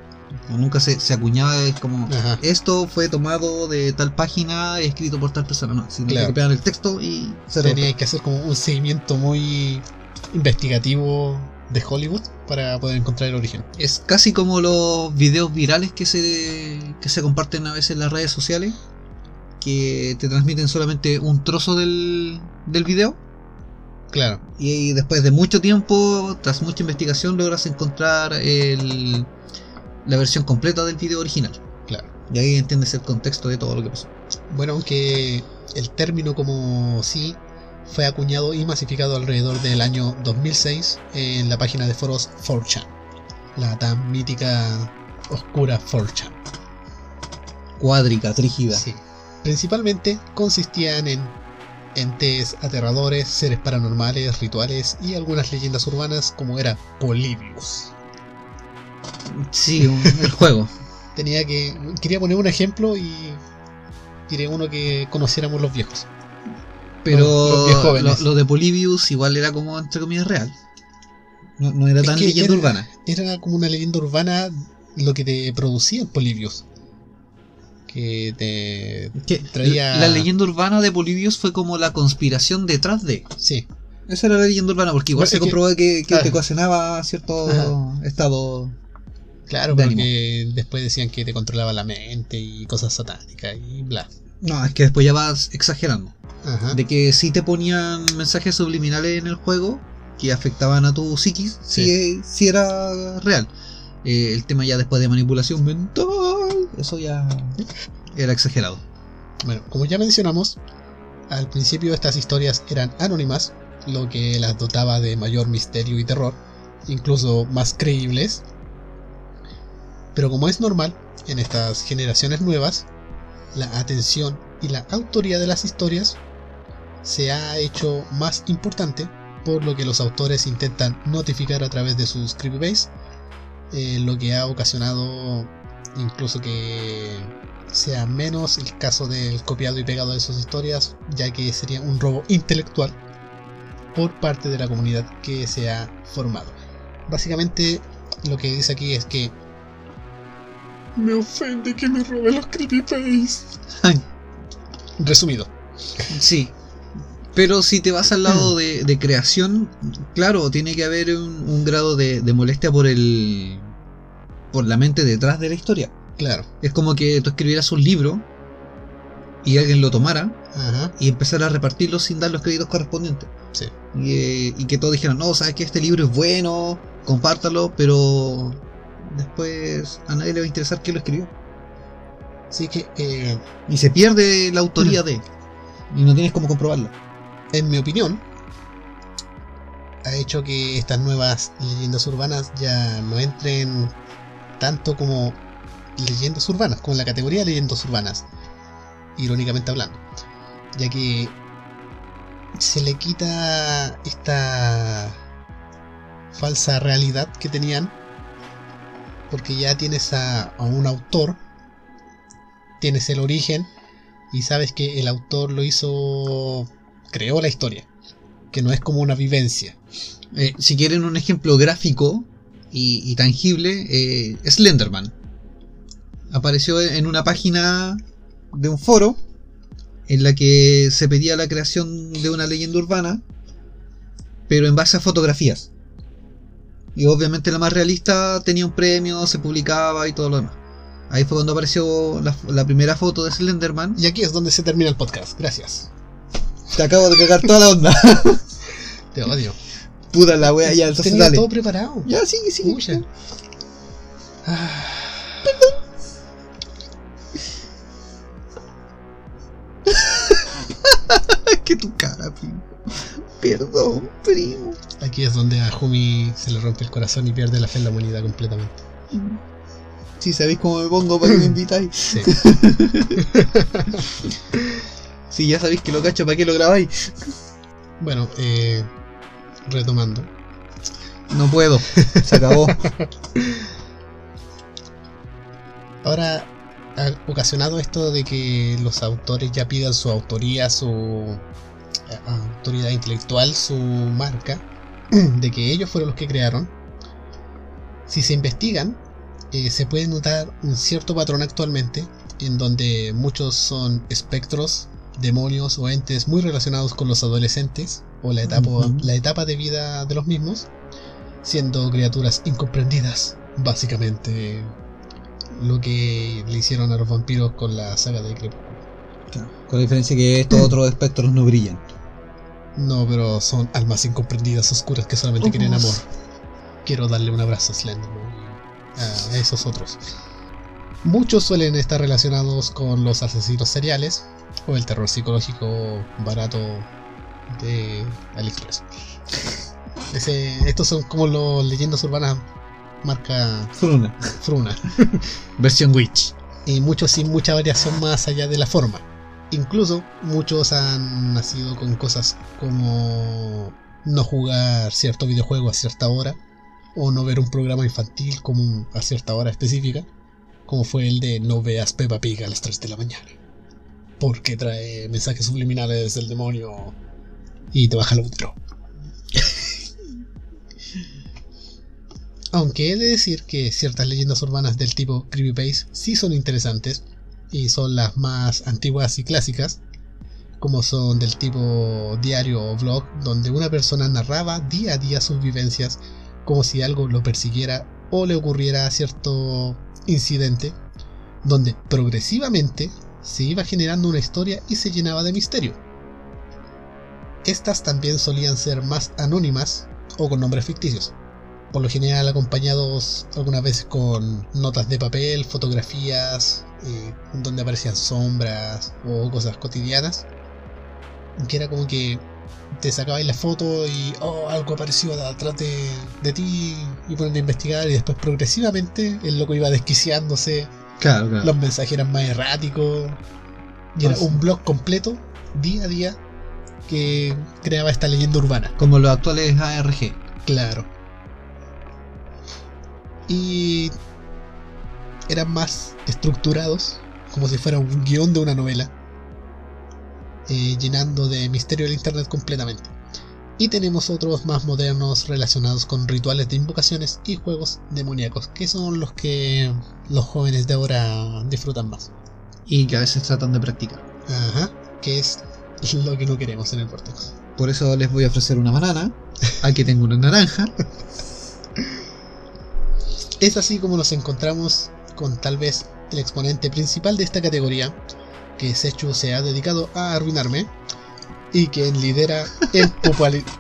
O Nunca se, se acuñaba es como Ajá. esto fue tomado de tal página escrito por tal persona. No, sino Claro. que copiaban el texto y se Tenía que hacer como un seguimiento muy investigativo de Hollywood para poder encontrar el origen. Es casi como los videos virales que se, que se comparten a veces en las redes sociales, que te transmiten solamente un trozo del, del video Claro. y después de mucho tiempo, tras mucha investigación, logras encontrar el, la versión completa del video original. Claro. Y ahí entiendes el contexto de todo lo que pasó. Bueno, aunque el término como sí fue acuñado y masificado alrededor del año 2006 en la página de foros 4chan, la tan mítica oscura 4chan. Cuádrica, trígida. Sí. Principalmente consistían en entes aterradores, seres paranormales, rituales y algunas leyendas urbanas como era Polybius. Sí, el juego. Tenía que quería poner un ejemplo y tiré uno que conociéramos los viejos. Pero Los viejos lo, jóvenes. lo de Polybius igual era como entre comillas real. No, no era tan leyenda era- urbana. Era como una leyenda urbana lo que te producía el Polybius. Que te Que traía- La leyenda urbana de Polybius fue como la conspiración detrás de. sí, Esa era la leyenda urbana, porque igual se que- comprobó que, que te ocasionaba cierto Ajá. estado. claro, De porque después decían que te controlaba la mente y cosas satánicas y bla. No, es que después ya vas exagerando. Ajá. De que sí te ponían mensajes subliminales en el juego que afectaban a tu psiquis, sí, sí era real. Eh, el tema ya después de manipulación mental, eso ya era exagerado. Bueno, como ya mencionamos, al principio estas historias eran anónimas, lo que las dotaba de mayor misterio y terror, incluso más creíbles. Pero como es normal, en estas generaciones nuevas, la atención y la autoría de las historias se ha hecho más importante, por lo que los autores intentan notificar a través de sus creepypaste, eh, lo que ha ocasionado incluso que sea menos el caso del copiado y pegado de sus historias, ya que sería un robo intelectual por parte de la comunidad que se ha formado. Básicamente lo que dice aquí es que me ofende que me roben los creepypaste. Resumido, Sí. Pero si te vas al lado de, de creación, claro, tiene que haber un, un grado de, de molestia por el. por la mente detrás de la historia. claro. Es como que tú escribieras un libro y alguien lo tomara Ajá. y empezara a repartirlo sin dar los créditos correspondientes. Sí. Y, eh, y que todos dijeran, no, sabes que este libro es bueno, compártalo, pero después a nadie le va a interesar quién lo escribió. Así que, eh, Y se pierde la autoría de. Y no tienes cómo comprobarlo. En mi opinión, ha hecho que estas nuevas leyendas urbanas ya no entren tanto como leyendas urbanas, como la categoría de leyendas urbanas, irónicamente hablando, ya que se le quita esta falsa realidad que tenían, porque ya tienes a, a un autor, tienes el origen y sabes que el autor lo hizo, creó la historia, que no es como una vivencia. Eh, si quieren un ejemplo gráfico y, y tangible, eh, Slenderman. Apareció en una página de un foro en la que se pedía la creación de una leyenda urbana, pero en base a fotografías. Y obviamente la más realista tenía un premio, se publicaba y todo lo demás. Ahí fue cuando apareció la, la primera foto de Slenderman. Y aquí es donde se termina el podcast. Gracias. Te acabo de cagar toda la onda. Te odio. Puta la wea, ya, entonces Tenía dale. todo preparado. Ya, sigue, sigue. Pucha. Ah, que tu cara, primo. Perdón, primo. Aquí es donde a Jumi se le rompe el corazón y pierde la fe en la humanidad completamente. Si sabéis cómo me pongo para que me invitáis. Sí. Si ya sabéis que lo cacho, ¿para qué lo grabáis? bueno, eh, retomando. No puedo. Se acabó. Ahora ocasionado esto de que los autores ya pidan su autoría, su eh, autoridad intelectual, su marca, de que ellos fueron los que crearon. Si se investigan, eh, se puede notar un cierto patrón actualmente, en donde muchos son espectros, demonios o entes muy relacionados con los adolescentes o la etapa, la etapa de vida de los mismos, siendo criaturas incomprendidas, básicamente lo que le hicieron a los vampiros con la saga de Crepúsculo. Con la diferencia que estos otros espectros no brillan. No, pero son almas incomprendidas, oscuras que solamente quieren amor. Quiero darle un abrazo a Slenderman a esos otros. Muchos suelen estar relacionados con los asesinos seriales o el terror psicológico barato de AliExpress. Ese- estos son como los leyendas urbanas marca Fruna. Fruna. Versión Witch. y muchos sin mucha variación más allá de la forma. Incluso muchos han nacido con cosas como no jugar cierto videojuego a cierta hora o no ver un programa infantil como a cierta hora específica, como fue el de no veas Peppa Pig a las 3 de la mañana, porque trae mensajes subliminales del demonio y te baja el útero. Aunque he de decir que ciertas leyendas urbanas del tipo creepypasta sí son interesantes y son las más antiguas y clásicas, como son del tipo diario o blog, donde una persona narraba día a día sus vivencias como si algo lo persiguiera o le ocurriera cierto incidente, donde progresivamente se iba generando una historia y se llenaba de misterio. Estas también solían ser más anónimas o con nombres ficticios por lo general acompañados algunas veces con notas de papel, fotografías, eh, donde aparecían sombras o cosas cotidianas. Que era como que te sacabais la foto y oh, algo apareció atrás de, de ti y ponen a investigar y después progresivamente el loco iba desquiciándose, Claro, claro. los mensajes eran más erráticos y era un blog completo, día a día, que creaba esta leyenda urbana. Como los actuales ARG. Claro. Y eran más estructurados, como si fuera un guion de una novela, eh, llenando de misterio el internet completamente. Y tenemos otros más modernos relacionados con rituales de invocaciones y juegos demoníacos, que son los que los jóvenes de ahora disfrutan más. Y que a veces tratan de practicar. Ajá, que es lo que no queremos en el Vortex. Por eso les voy a ofrecer una banana. Aquí tengo una naranja. Es así como nos encontramos con tal vez el exponente principal de esta categoría, que Sechu se ha dedicado a arruinarme, y quien lidera en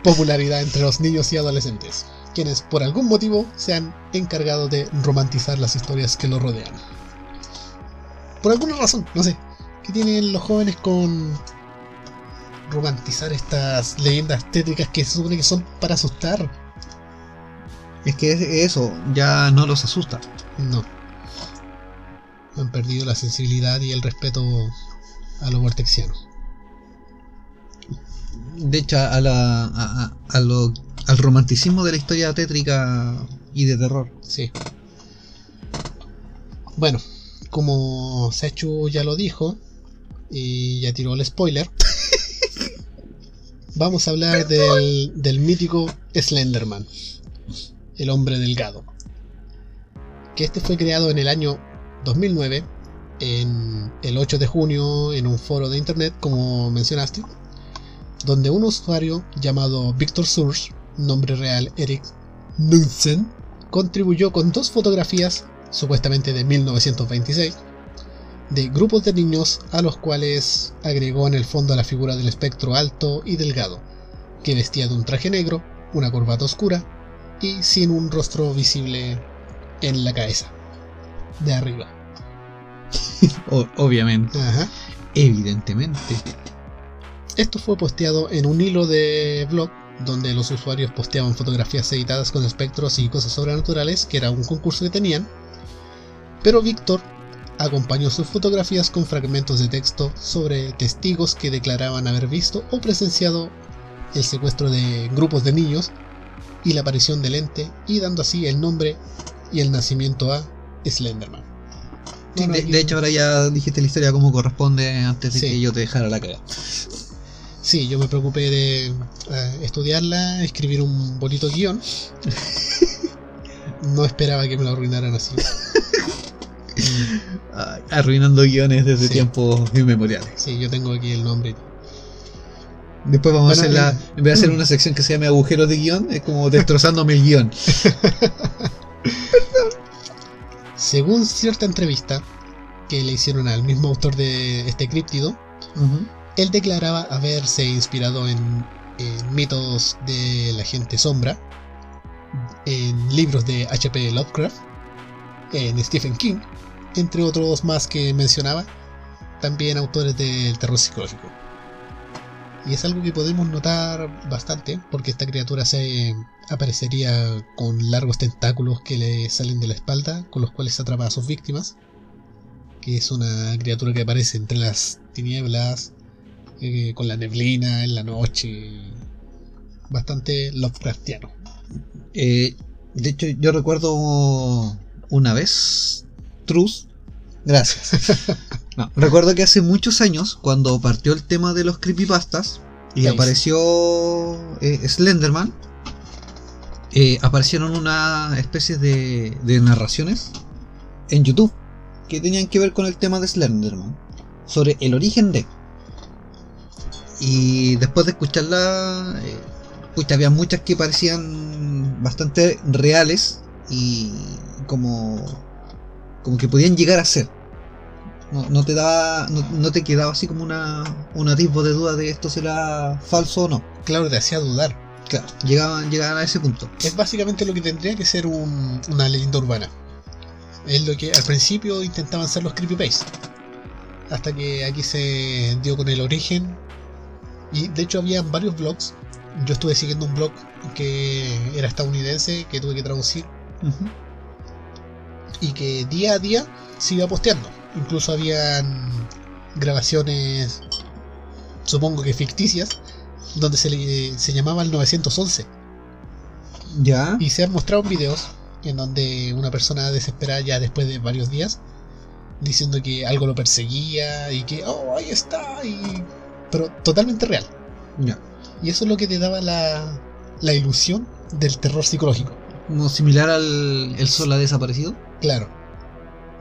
popularidad entre los niños y adolescentes, quienes por algún motivo se han encargado de romantizar las historias que lo rodean. Por alguna razón, no sé, ¿qué tienen los jóvenes con romantizar estas leyendas tétricas que se supone que son para asustar? Es que es- eso ya no los asusta. No. Han perdido la sensibilidad y el respeto a lo vortexiano. De hecho, a la, a- a- lo- al romanticismo de la historia tétrica y de terror. Sí. Bueno, como Sechu ya lo dijo, y ya tiró el spoiler, vamos a hablar del, del mítico Slenderman, el hombre delgado. Que este fue creado en el año 2009, en el 8 de junio, en un foro de internet, como mencionaste, donde un usuario llamado Victor Surge, nombre real Eric Knudsen, contribuyó con dos fotografías, supuestamente de 1926, de grupos de niños a los cuales agregó en el fondo la figura del espectro alto y delgado, que vestía de un traje negro, una corbata oscura y sin un rostro visible en la cabeza, de arriba. Obviamente. Ajá. Evidentemente. Esto fue posteado en un hilo de blog donde los usuarios posteaban fotografías editadas con espectros y cosas sobrenaturales, que era un concurso que tenían. Pero Víctor acompañó sus fotografías con fragmentos de texto sobre testigos que declaraban haber visto o presenciado el secuestro de grupos de niños y la aparición del ente, y dando así el nombre y el nacimiento a Slenderman. Sí, Bueno, de, de hecho, ahora ya dijiste la historia como corresponde antes de Sí. que yo te dejara la caga. Sí, yo me preocupé de eh, estudiarla, escribir un bonito guion. no esperaba que me lo arruinaran así. Ay, Arruinando guiones desde Sí. tiempos inmemoriales. Sí, yo tengo aquí el nombre. Después vamos Bueno, a hacer la. En vez de hacer una sección que se llame agujeros de guion, es como destrozándome el guion. Según cierta entrevista que le hicieron al mismo autor de este críptido, él declaraba haberse inspirado en, en mitos de la gente sombra, en libros de H.P. Lovecraft, en Stephen King, entre otros más que mencionaba, también autores del terror psicológico. Y es algo que podemos notar bastante, porque esta criatura se aparecería con largos tentáculos que le salen de la espalda, con los cuales atrapa a sus víctimas, que es una criatura que aparece entre las tinieblas, eh, con la neblina en la noche. Bastante Lovecraftiano. Eh, de hecho, yo recuerdo una vez. Trus. Gracias. No, recuerdo que hace muchos años, cuando partió el tema de los creepypastas y apareció eh, Slenderman, eh, aparecieron una especie de, de narraciones en YouTube que tenían que ver con el tema de Slenderman, sobre el origen de. Y después de escucharla, eh, pucha, había muchas que parecían bastante reales y como, como que podían llegar a ser. No, no te daba, no, no te quedaba así como una, un atisbo de duda de esto será falso o no. Claro, te hacía dudar. Claro, llegaban, llegaban a ese punto. Es básicamente lo que tendría que ser un- una leyenda urbana. Es lo que al principio intentaban ser los creepypasta. Hasta que aquí se dio con el origen. Y de hecho había varios blogs. Yo estuve siguiendo un blog que era estadounidense, que tuve que traducir. Y que día a día se iba posteando. Incluso habían grabaciones, supongo que ficticias, donde se, le, se llamaba el 911. Ya. Y se han mostrado videos en donde una persona desesperada ya después de varios días diciendo que algo lo perseguía y que, oh, ahí está, y... pero totalmente real. Ya. Y eso es lo que te daba la, la ilusión del terror psicológico. Como similar al El Sol ha desaparecido. Claro.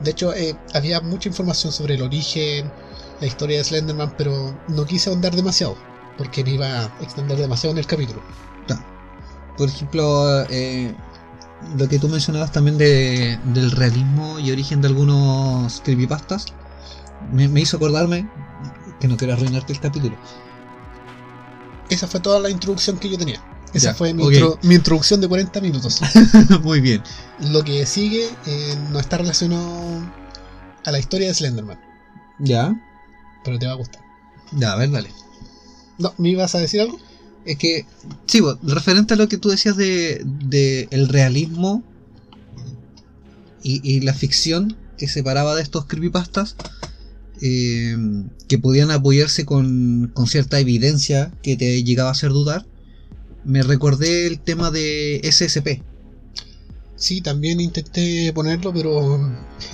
De hecho, eh, había mucha información sobre el origen, la historia de Slenderman, pero no quise ahondar demasiado, porque me iba a extender demasiado en el capítulo. Por ejemplo, eh, lo que tú mencionabas también de, del realismo y origen de algunos creepypastas, me, me hizo acordarme que no quiero arruinarte el capítulo. Esa fue toda la introducción que yo tenía. Esa Ya, fue mi, intro- mi introducción de 40 minutos. Muy bien. Lo que sigue eh, no está relacionado a la historia de Slenderman, Ya. pero te va a gustar. Ya, a ver, dale. No, ¿me ibas a decir algo? Es que, sí, referente a lo que tú decías de, de el realismo y, y la ficción que separaba de estos creepypastas, eh, que podían apoyarse con, con cierta evidencia que te llegaba a hacer dudar, me recordé el tema de SSP. Sí, también intenté ponerlo, pero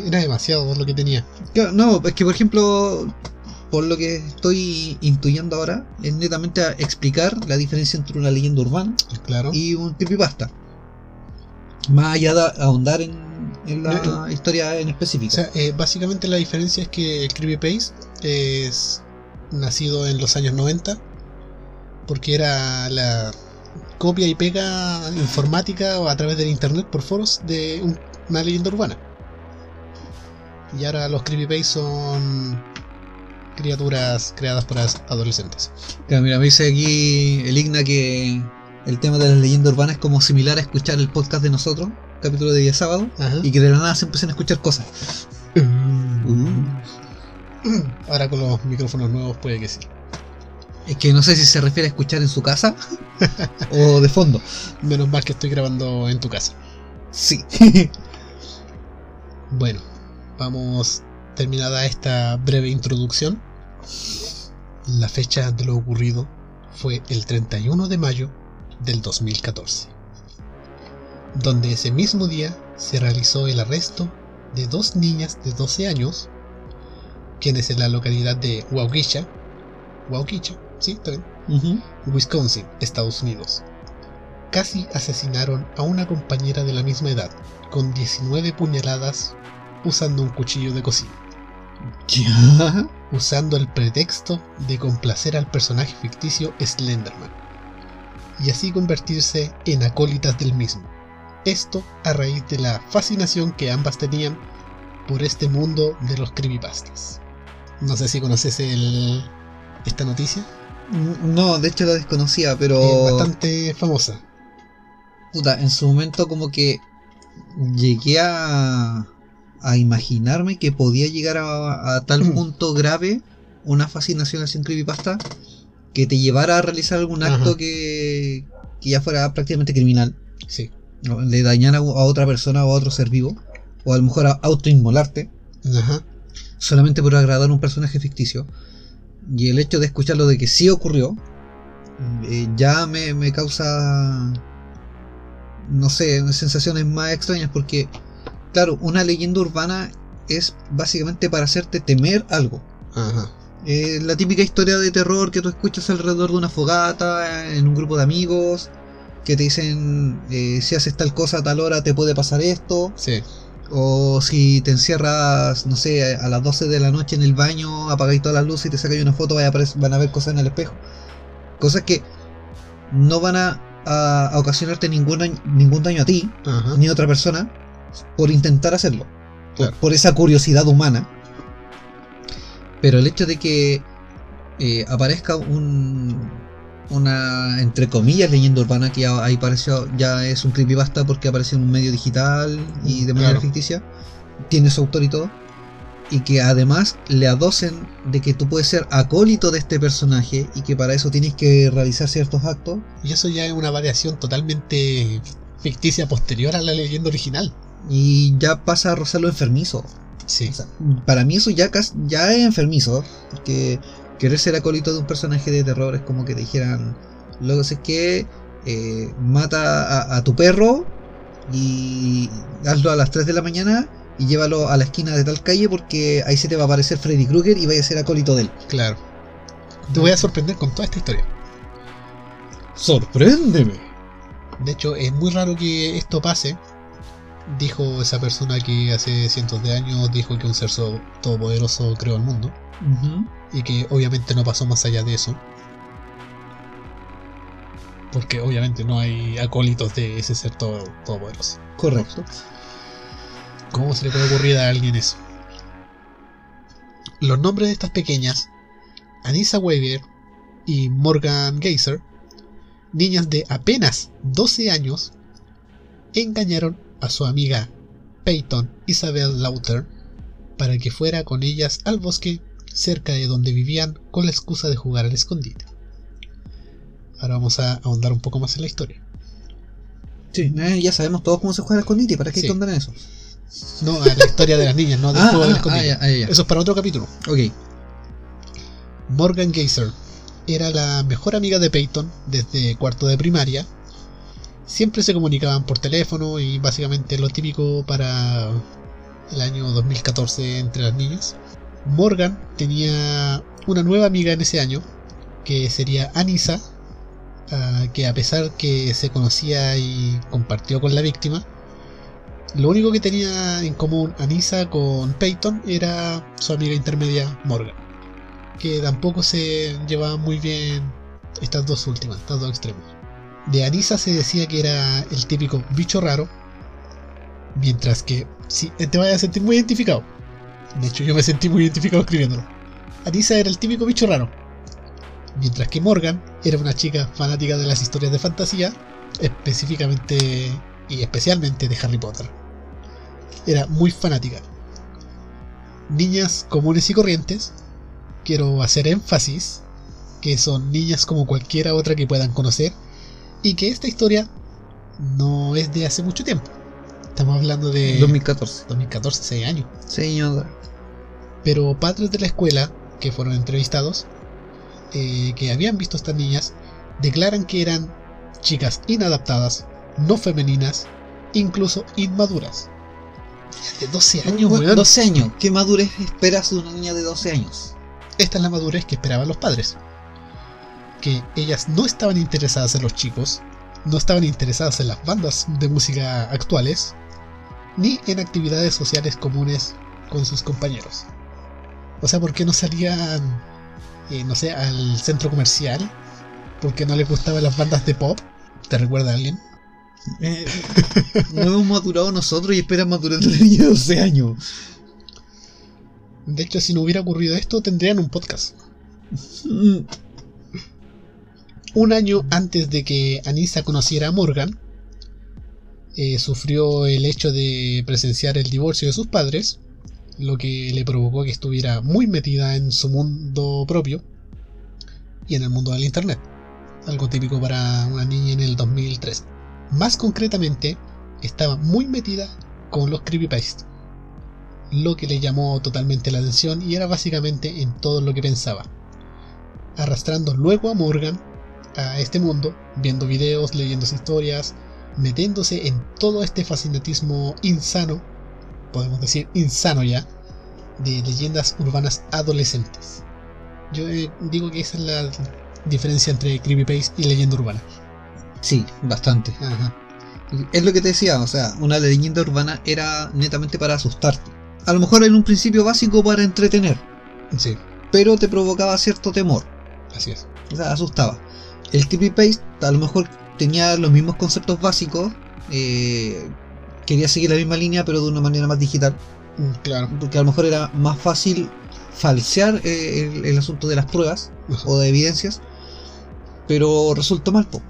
era demasiado lo que tenía. No, es que por ejemplo, por lo que estoy intuyendo ahora, es netamente a explicar la diferencia entre una leyenda urbana Claro. y un creepypasta. Más allá de ahondar en, en la No, historia en O específico. sea, eh, básicamente la diferencia es que el creepypasta es nacido en los años 90, porque era la copia y pega informática o a través del internet por foros de un- una leyenda urbana. Y ahora los creepypasta son criaturas creadas por adolescentes. Claro, mira, me dice aquí el Igna que el tema de la leyenda urbana es como similar a escuchar el podcast de nosotros, capítulo de día sábado, Ajá. y que de la nada se empiezan a escuchar cosas. Ahora con los micrófonos nuevos puede que sí. Es que no sé si se refiere a escuchar en su casa o de fondo. Menos mal que estoy grabando en tu casa. Sí. Bueno, vamos terminada esta breve introducción. La fecha de lo ocurrido fue el 31 de mayo del 2014, donde ese mismo día se realizó el arresto de dos niñas de 12 años, quienes en la localidad de Waukesha, Waukesha, sí, está bien, Ujú. Wisconsin, Estados Unidos. Casi asesinaron a una compañera de la misma edad, con 19 puñaladas usando un cuchillo de cocina, Ya. usando el pretexto de complacer al personaje ficticio Slenderman, y así convertirse en acólitas del mismo. Esto a raíz de la fascinación que ambas tenían por este mundo de los creepypastas. No sé si conoces el, esta noticia, No, de hecho la desconocía, pero. es bastante famosa. Puta, en su momento como que llegué a, a imaginarme que podía llegar a, a tal Mm. punto grave una fascinación hacia un creepypasta que te llevara a realizar algún acto que, que ya fuera prácticamente criminal, Sí. De dañar a, a otra persona o a otro ser vivo, o a lo mejor a autoinmolarte Ajá. solamente por agradar a un personaje ficticio. Y el hecho de escucharlo de que sí ocurrió, eh, ya me, me causa, no sé, sensaciones más extrañas porque, claro, una leyenda urbana es básicamente para hacerte temer algo. Ajá. Eh, la típica historia de terror que tú escuchas alrededor de una fogata, en un grupo de amigos, que te dicen, eh, si haces tal cosa a tal hora te puede pasar esto. Sí. O si te encierras, no sé, a las 12 de la noche en el baño, apagáis todas las luces y te sacáis una foto, vaya a van a ver cosas en el espejo. Cosas que no van a, a- a ocasionarte ningún daño, ningún daño a ti, Ajá. ni a otra persona, por intentar hacerlo. Por esa curiosidad humana. Pero el hecho de que eh, aparezca un, una, entre comillas, leyenda urbana que ya, ahí pareció, ya es un creepypasta porque apareció en un medio digital y de manera Claro. ficticia, tiene su autor y todo, y que además le adocen de que tú puedes ser acólito de este personaje y que para eso tienes que realizar ciertos actos, Y eso ya es una variación totalmente ficticia posterior a la leyenda original. y ya pasa a rozar lo enfermizo. Sí. O sea, para mí eso ya, ya es enfermizo, porque querer ser acólito de un personaje de terror es como que te dijeran, luego sé que eh, mata a, a tu perro y hazlo a las 3 de la mañana y llévalo a la esquina de tal calle porque ahí se te va a aparecer Freddy Krueger y vaya a ser acólito de él. Claro. Te voy a sorprender con toda esta historia. ¡Sorpréndeme! De hecho, es muy raro que esto pase. Dijo esa persona que hace cientos de años dijo que un ser so- todopoderoso creó el mundo. Y que obviamente no pasó más allá de eso. Porque obviamente no hay acólitos de ese ser todo- todopoderoso. Correcto. ¿Cómo se le puede ocurrir a alguien eso? Los nombres de estas pequeñas, Anissa Weber y Morgan Geyser, niñas de apenas 12 años, engañaron a su amiga Peyton Isabel Lauter para que fuera con ellas al bosque cerca de donde vivían con la excusa de jugar al escondite. Ahora vamos a ahondar un poco más en la historia. Sí, eh, ya sabemos todos cómo se juega al escondite, ¿para qué Sí. que andar en eso? No, a la historia de las niñas, no del Ah, juego del ah, escondite. ah, ya, ya. Eso es para otro capítulo. Ok. Morgan Geyser era la mejor amiga de Peyton desde cuarto de primaria. Siempre se comunicaban por teléfono y básicamente lo típico para el año 2014 entre las niñas. Morgan tenía una nueva amiga en ese año que sería Anissa, ah, que a pesar que se conocía y compartió con la víctima, lo único que tenía en común Anissa con Peyton era su amiga intermedia Morgan que tampoco se llevaban muy bien estas dos últimas, estas dos extremos. De Anissa se decía que era el típico bicho raro, mientras que sí, te vayas a sentir muy identificado. De hecho, yo me sentí muy identificado escribiéndolo. Anissa era el típico bicho raro, mientras que Morgan era una chica fanática de las historias de fantasía, específicamente y especialmente de Harry Potter. Era muy fanática. Niñas comunes y corrientes, quiero hacer énfasis que son niñas como cualquiera otra que puedan conocer y que esta historia no es de hace mucho tiempo. Estamos hablando de 2014. 2014, 6 años. Señor. Pero padres de la escuela que fueron entrevistados, eh, que habían visto a estas niñas, declaran que eran chicas inadaptadas, no femeninas, incluso inmaduras. De 12 años, Bueno, weón. 12 años. ¿Qué madurez esperas de una niña de 12 años? Esta es la madurez que esperaban los padres. Que ellas no estaban interesadas en los chicos, no estaban interesadas en las bandas de música actuales, ni en actividades sociales comunes con sus compañeros. O sea, ¿por qué no salían, eh, no sé, al centro comercial? ¿Por qué no les gustaban las bandas de pop? ¿Te recuerda a alguien? Eh, no hemos madurado nosotros y esperan madurar de una niña de 12 años. De hecho, si no hubiera ocurrido esto, tendrían un podcast. Mm, Un año antes de que Anissa conociera a Morgan, eh, sufrió el hecho de presenciar el divorcio de sus padres, lo que le provocó que estuviera muy metida en su mundo propio y en el mundo del Internet, algo típico para una niña en el 2003. Más concretamente, estaba muy metida con los creepypasta, lo que le llamó totalmente la atención y era básicamente en todo lo que pensaba, arrastrando luego a Morgan a este mundo, viendo videos, leyendo historias, metiéndose en todo este fascinatismo insano, podemos decir insano ya, de leyendas urbanas adolescentes. Yo eh, digo que esa es la diferencia entre creepypasta y leyenda urbana. Sí, bastante. Ajá. Es lo que te decía, o sea, una leyenda urbana era netamente para asustarte. A lo mejor en un principio básico para entretener, Sí, pero te provocaba cierto temor. así es. O sea, asustaba. El creepypaste a lo mejor tenía los mismos conceptos básicos. eh, quería seguir la misma línea, pero de una manera más digital. Mm, Claro. Porque a lo mejor era más fácil falsear eh, el, el asunto de las pruebas o de evidencias. Pero resultó mal, po.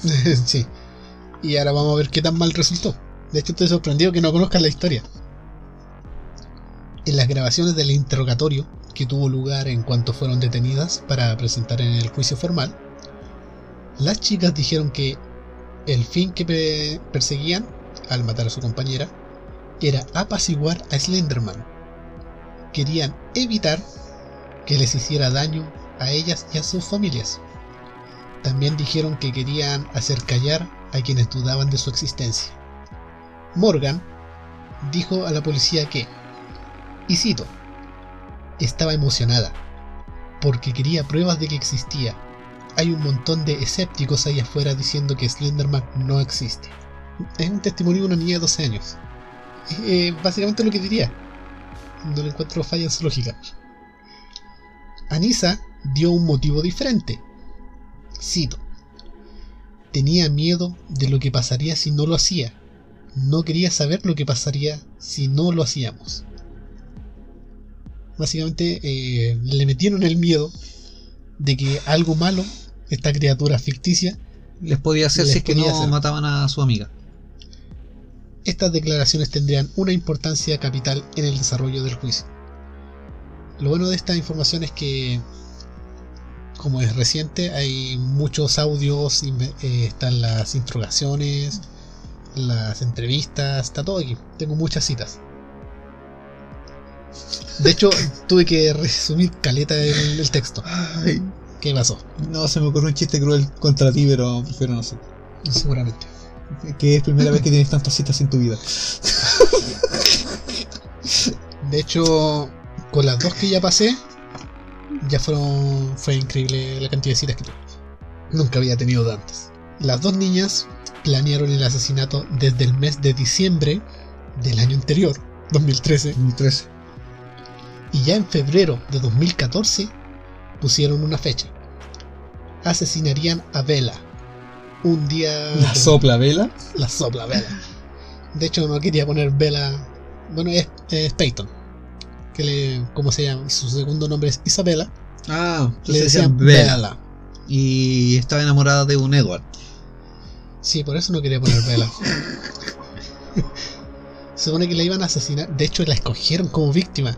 sí. Y ahora vamos a ver qué tan mal resultó. De hecho, estoy sorprendido que no conozcan la historia. En las grabaciones del interrogatorio que tuvo lugar en cuanto fueron detenidas para presentar en el juicio formal, las chicas dijeron que el fin que pe- perseguían al matar a su compañera era apaciguar a Slenderman. Querían evitar que les hiciera daño a ellas y a sus familias. También dijeron que querían hacer callar a quienes dudaban de su existencia. Morgan dijo a la policía que, y cito, estaba emocionada, porque quería pruebas de que existía. Hay un montón de escépticos ahí afuera diciendo que Slenderman no existe. Es un testimonio de una niña de 12 años. Eh, básicamente lo que diría. No le encuentro falla en su lógica. Anissa dio un motivo diferente. Cito. Tenía miedo de lo que pasaría si no lo hacía. No quería saber lo que pasaría si no lo hacíamos. Básicamente eh, le metieron el miedo de que algo malo, esta criatura ficticia, Les podía hacer Les si es que no hacer. mataban a su amiga. estas declaraciones tendrían una importancia capital en el desarrollo del juicio. Lo bueno de esta información es que, como es reciente, hay muchos audios, eh, están las interrogaciones, las entrevistas, está todo aquí. Tengo muchas citas. De hecho, tuve que resumir caleta el, el texto. Ay, ¿Qué pasó? no, se me ocurrió un chiste cruel contra ti, pero prefiero no sé. Seguramente. Que es primera vez que tienes tantas citas en tu vida. De hecho, con las dos que ya pasé, ya fueron. Fue increíble la cantidad de citas que tuve. Nunca había tenido tantas. Las dos niñas planearon el asesinato desde el mes de diciembre del año anterior, 2013, 2013. y ya en febrero de 2014 pusieron una fecha. Asesinarían a Bella. Un día. La sopla vela. La sopla Bella. De hecho, no quería poner Bella. Bueno, es, es Peyton. Que le. ¿Cómo se llama? Su segundo nombre es Isabela. Ah, Le decían Bella. Bella. Y estaba enamorada de un Edward. Sí, por eso no quería poner Bella. Se supone que la iban a asesinar. De hecho, la escogieron como víctima.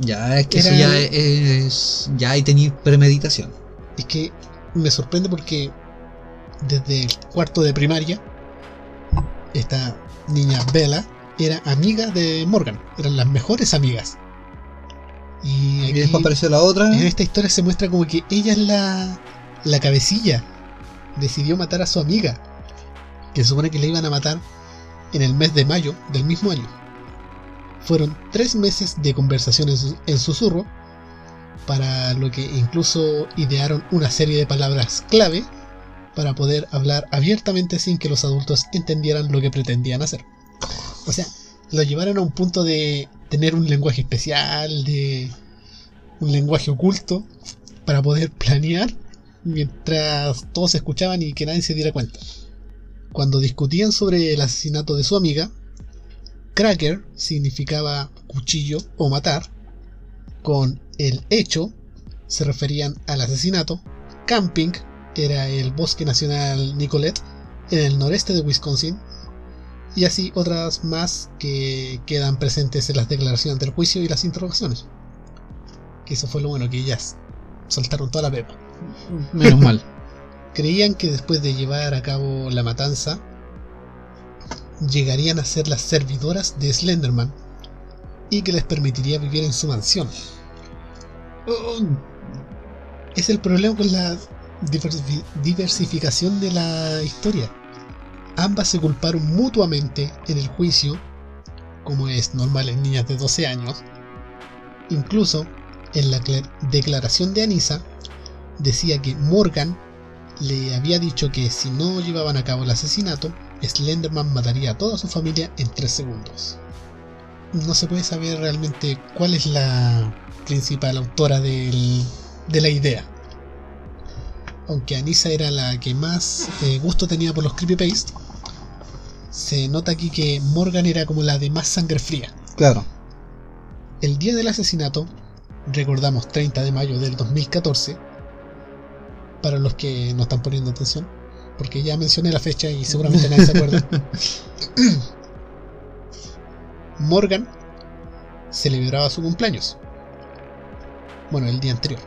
Ya, es que eso ya es. Ya ahí tenéis premeditación. Es que me sorprende porque desde el cuarto de primaria, esta niña Bella era amiga de Morgan. Eran las mejores amigas. Y, después apareció la otra. en esta historia se muestra como que ella es la, la cabecilla. Decidió matar a su amiga. Que se supone que le iban a matar en el mes de mayo del mismo año. Fueron tres meses de su- en susurro, para lo que incluso idearon una serie de palabras clave para poder hablar abiertamente sin que los adultos entendieran lo que pretendían hacer. O sea, lo llevaron a un punto de tener un lenguaje especial, de un lenguaje oculto, para poder planear mientras todos escuchaban y que nadie se diera cuenta. Cuando discutían sobre el asesinato de su amiga, Cracker significaba cuchillo o matar, con el hecho se referían al asesinato, camping era el bosque nacional Nicollet en el noreste de Wisconsin, y así otras más que quedan presentes en las declaraciones del juicio y las interrogaciones. Que eso fue lo bueno, que ellas soltaron toda la pepa. Menos mal. Creían que después de llevar a cabo la matanza, llegarían a ser las servidoras de Slenderman y que les permitiría vivir en su mansión. Oh, es el problema con la diversi- diversificación de la historia. Ambas se culparon mutuamente en el juicio, como es normal en niñas de 12 años. Incluso en la cla- declaración de Anisa decía que Morgan le había dicho que si no llevaban a cabo el asesinato, Slenderman mataría a toda su familia en 3 segundos. No se puede saber realmente cuál es la principal autora del- de la idea. Aunque Anissa era la que más eh, gusto tenía por los creepypaste, se nota aquí que Morgan era como la de más sangre fría. Claro. El día del asesinato, recordamos 30 de mayo del 2014, para los que no están poniendo atención, porque ya mencioné la fecha y seguramente nadie se acuerda. Morgan celebraba su cumpleaños. Bueno, el día anterior.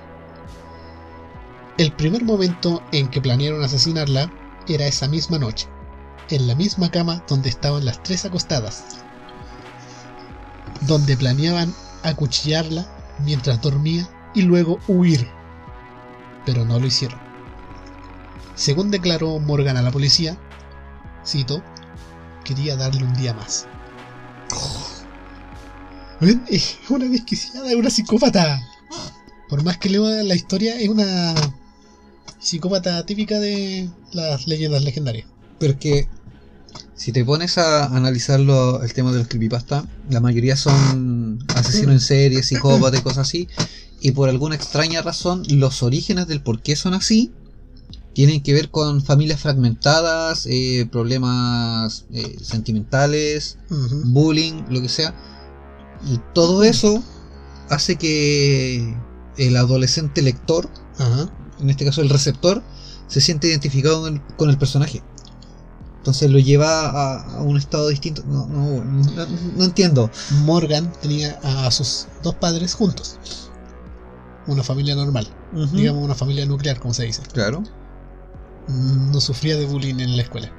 El primer momento en que planearon asesinarla era esa misma noche, en la misma cama donde estaban las tres acostadas, donde planeaban acuchillarla mientras dormía y luego huir. Pero no lo hicieron. Según declaró Morgan a la policía, cito, quería darle un día más. Ven, Es una desquiciada, es una psicópata. Por más que leo la historia, es una psicópata típica de las leyendas legendarias. Pero es que si te pones a analizarlo el tema de los creepypasta, la mayoría son asesinos en serie, psicópatas y cosas así. Y por alguna extraña razón, los orígenes del por qué son así tienen que ver con familias fragmentadas, eh, problemas eh, sentimentales, bullying, lo que sea. Y todo eso hace que el adolescente lector, Ajá. en este caso el receptor, se siente identificado con el, con el personaje. Entonces lo lleva a, a un estado distinto. No, no, no, no entiendo. Morgan tenía a sus dos padres juntos. Una familia normal, digamos una familia nuclear, como se dice. Claro. No sufría de bullying en la escuela.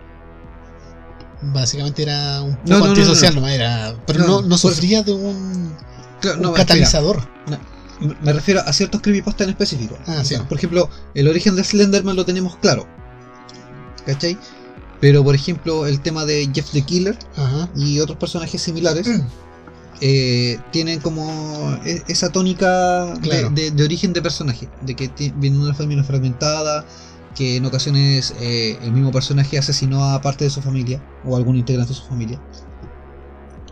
Básicamente era un poco No, no, antisocial, no. era. Pero No, no, sufría de un, Claro, un no, mira, catalizador. me- refiero a ciertos creepypasta en específico. Ah, sí. Por ejemplo, el origen de Slenderman lo tenemos claro. ¿Cachai? Pero por ejemplo, el tema de Jeff the Killer Ajá. y otros personajes similares eh, tienen como e- esa tónica de- Claro. de, de origen de personaje, de que viene de una familia fragmentada, que en ocasiones eh, el mismo personaje asesinó a parte de su familia o algún integrante de su familia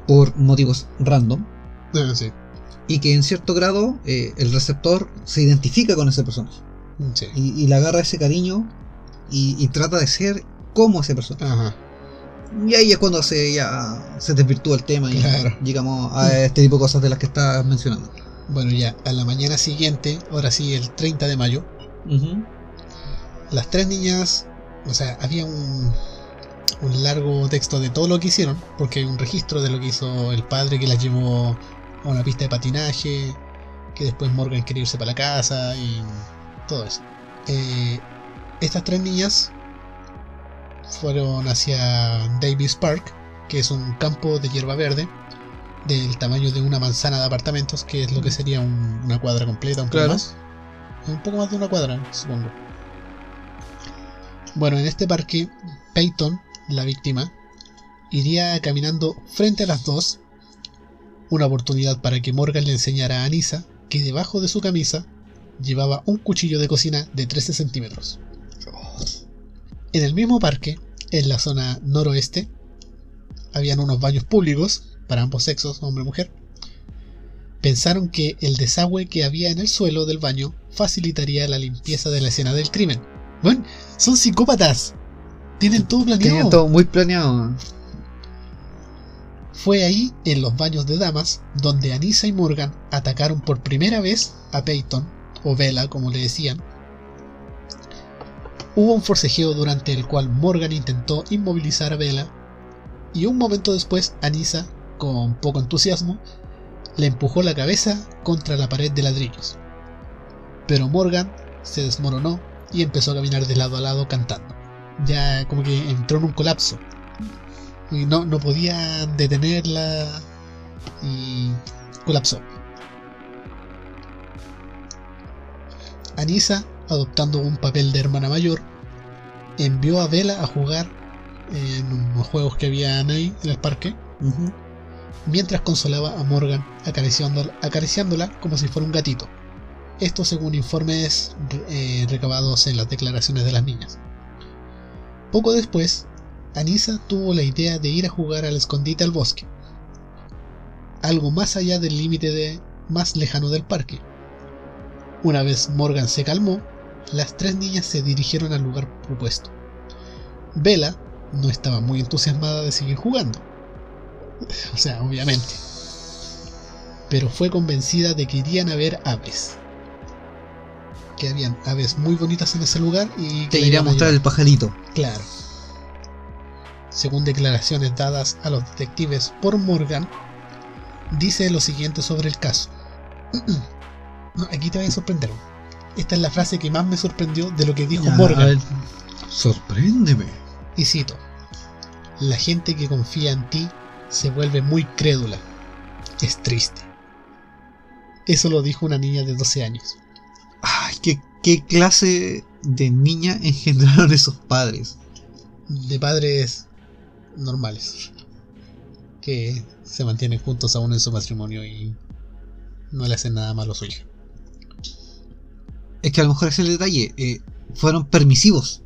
por motivos random Ah, sí. y que en cierto grado eh, el receptor se identifica con ese personaje Sí. y, y le agarra ese cariño y, y trata de ser como ese personaje. Ajá. Y ahí es cuando se, ya, se desvirtúa el tema y llegamos a este tipo de cosas de las que estás mencionando. Bueno, ya a la mañana siguiente, ahora sí, el 30 de mayo, las tres niñas, o sea, había un, un largo texto de todo lo que hicieron, porque hay un registro de lo que hizo el padre que las llevó a una pista de patinaje, que después Morgan quería irse para la casa y todo eso. Eh, estas tres niñas fueron hacia Davis Park, que es un campo de hierba verde del tamaño de una manzana de apartamentos, que es lo que sería un- una cuadra completa, un poco Claro. más. Un poco más de una cuadra, supongo. Bueno, en este parque, Peyton, la víctima, iría caminando frente a las dos, una oportunidad para que Morgan le enseñara a Anissa que debajo de su camisa llevaba un cuchillo de cocina de 13 centímetros. En el mismo parque, en la zona noroeste, habían unos baños públicos para ambos sexos, hombre y mujer. Pensaron que el desagüe que había en el suelo del baño facilitaría la limpieza de la escena del crimen. Bueno, son psicópatas. Tienen todo planeado. Tenían todo muy planeado. Fue ahí, en los baños de damas, donde Anissa y Morgan atacaron por primera vez a Peyton, o Bella como le decían. Hubo un forcejeo durante el cual Morgan intentó inmovilizar a Bella, y un momento después Anissa, con poco entusiasmo, le empujó la cabeza contra la pared de ladrillos. Pero Morgan se desmoronó y empezó a caminar de lado a lado cantando. Ya como que entró en un colapso y no, no podía detenerla y colapsó. Anissa, adoptando un papel de hermana mayor, envió a Bella a jugar en unos juegos que habían ahí en el parque, mientras consolaba a Morgan acariciándola, acariciándola como si fuera un gatito. Esto según informes eh, recabados en las declaraciones de las niñas. Poco después, Anissa tuvo la idea de ir a jugar al escondite al bosque, algo más allá del límite de más lejano del parque. Una vez Morgan se calmó, las tres niñas se dirigieron al lugar propuesto. Bella no estaba muy entusiasmada de seguir jugando. O sea, obviamente. Pero fue convencida de que irían a ver aves. Que habían aves muy bonitas en ese lugar y Te iré a mostrar el pajarito. Claro. Según declaraciones dadas a los detectives por Morgan, dice lo siguiente sobre el caso. Aquí te voy a sorprender. Esta es la frase que más me sorprendió de lo que dijo Ya, Morgan. sorpréndeme. Y cito: La gente que confía en ti se vuelve muy crédula. Es triste. Eso lo dijo una niña de 12 años. Ay, ¿qué, clase de niña engendraron esos padres. De padres normales. Que se mantienen juntos aún en su matrimonio y no le hacen nada malo a su hija. Es que a lo mejor es el detalle. eh, fueron permisivos.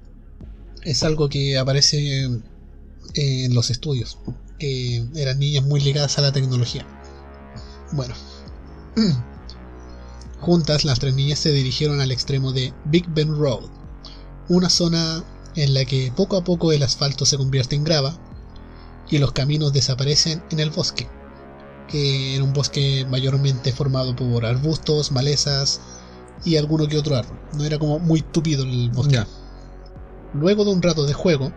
Es algo que aparece en- en los estudios. Que eran niñas muy ligadas a la tecnología. Bueno. Juntas, las tres niñas se dirigieron al extremo de Big Ben Road, una zona en la que poco a poco el asfalto se convierte en grava y los caminos desaparecen en el bosque, que era un bosque mayormente formado por arbustos, malezas y alguno que otro árbol. No era como muy tupido el bosque. Luego de un rato de juego,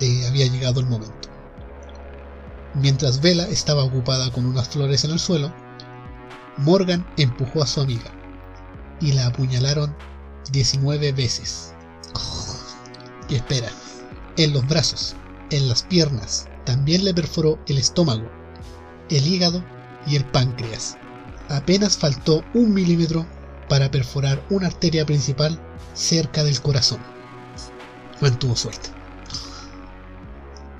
eh, había llegado el momento. Mientras Vela estaba ocupada con unas flores en el suelo, Morgan empujó a su amiga y la apuñalaron 19 veces. Y espera, en los brazos, en las piernas, también le perforó el estómago, el hígado y el páncreas. Apenas faltó un milímetro para perforar una arteria principal cerca del corazón. Mantuvo suerte.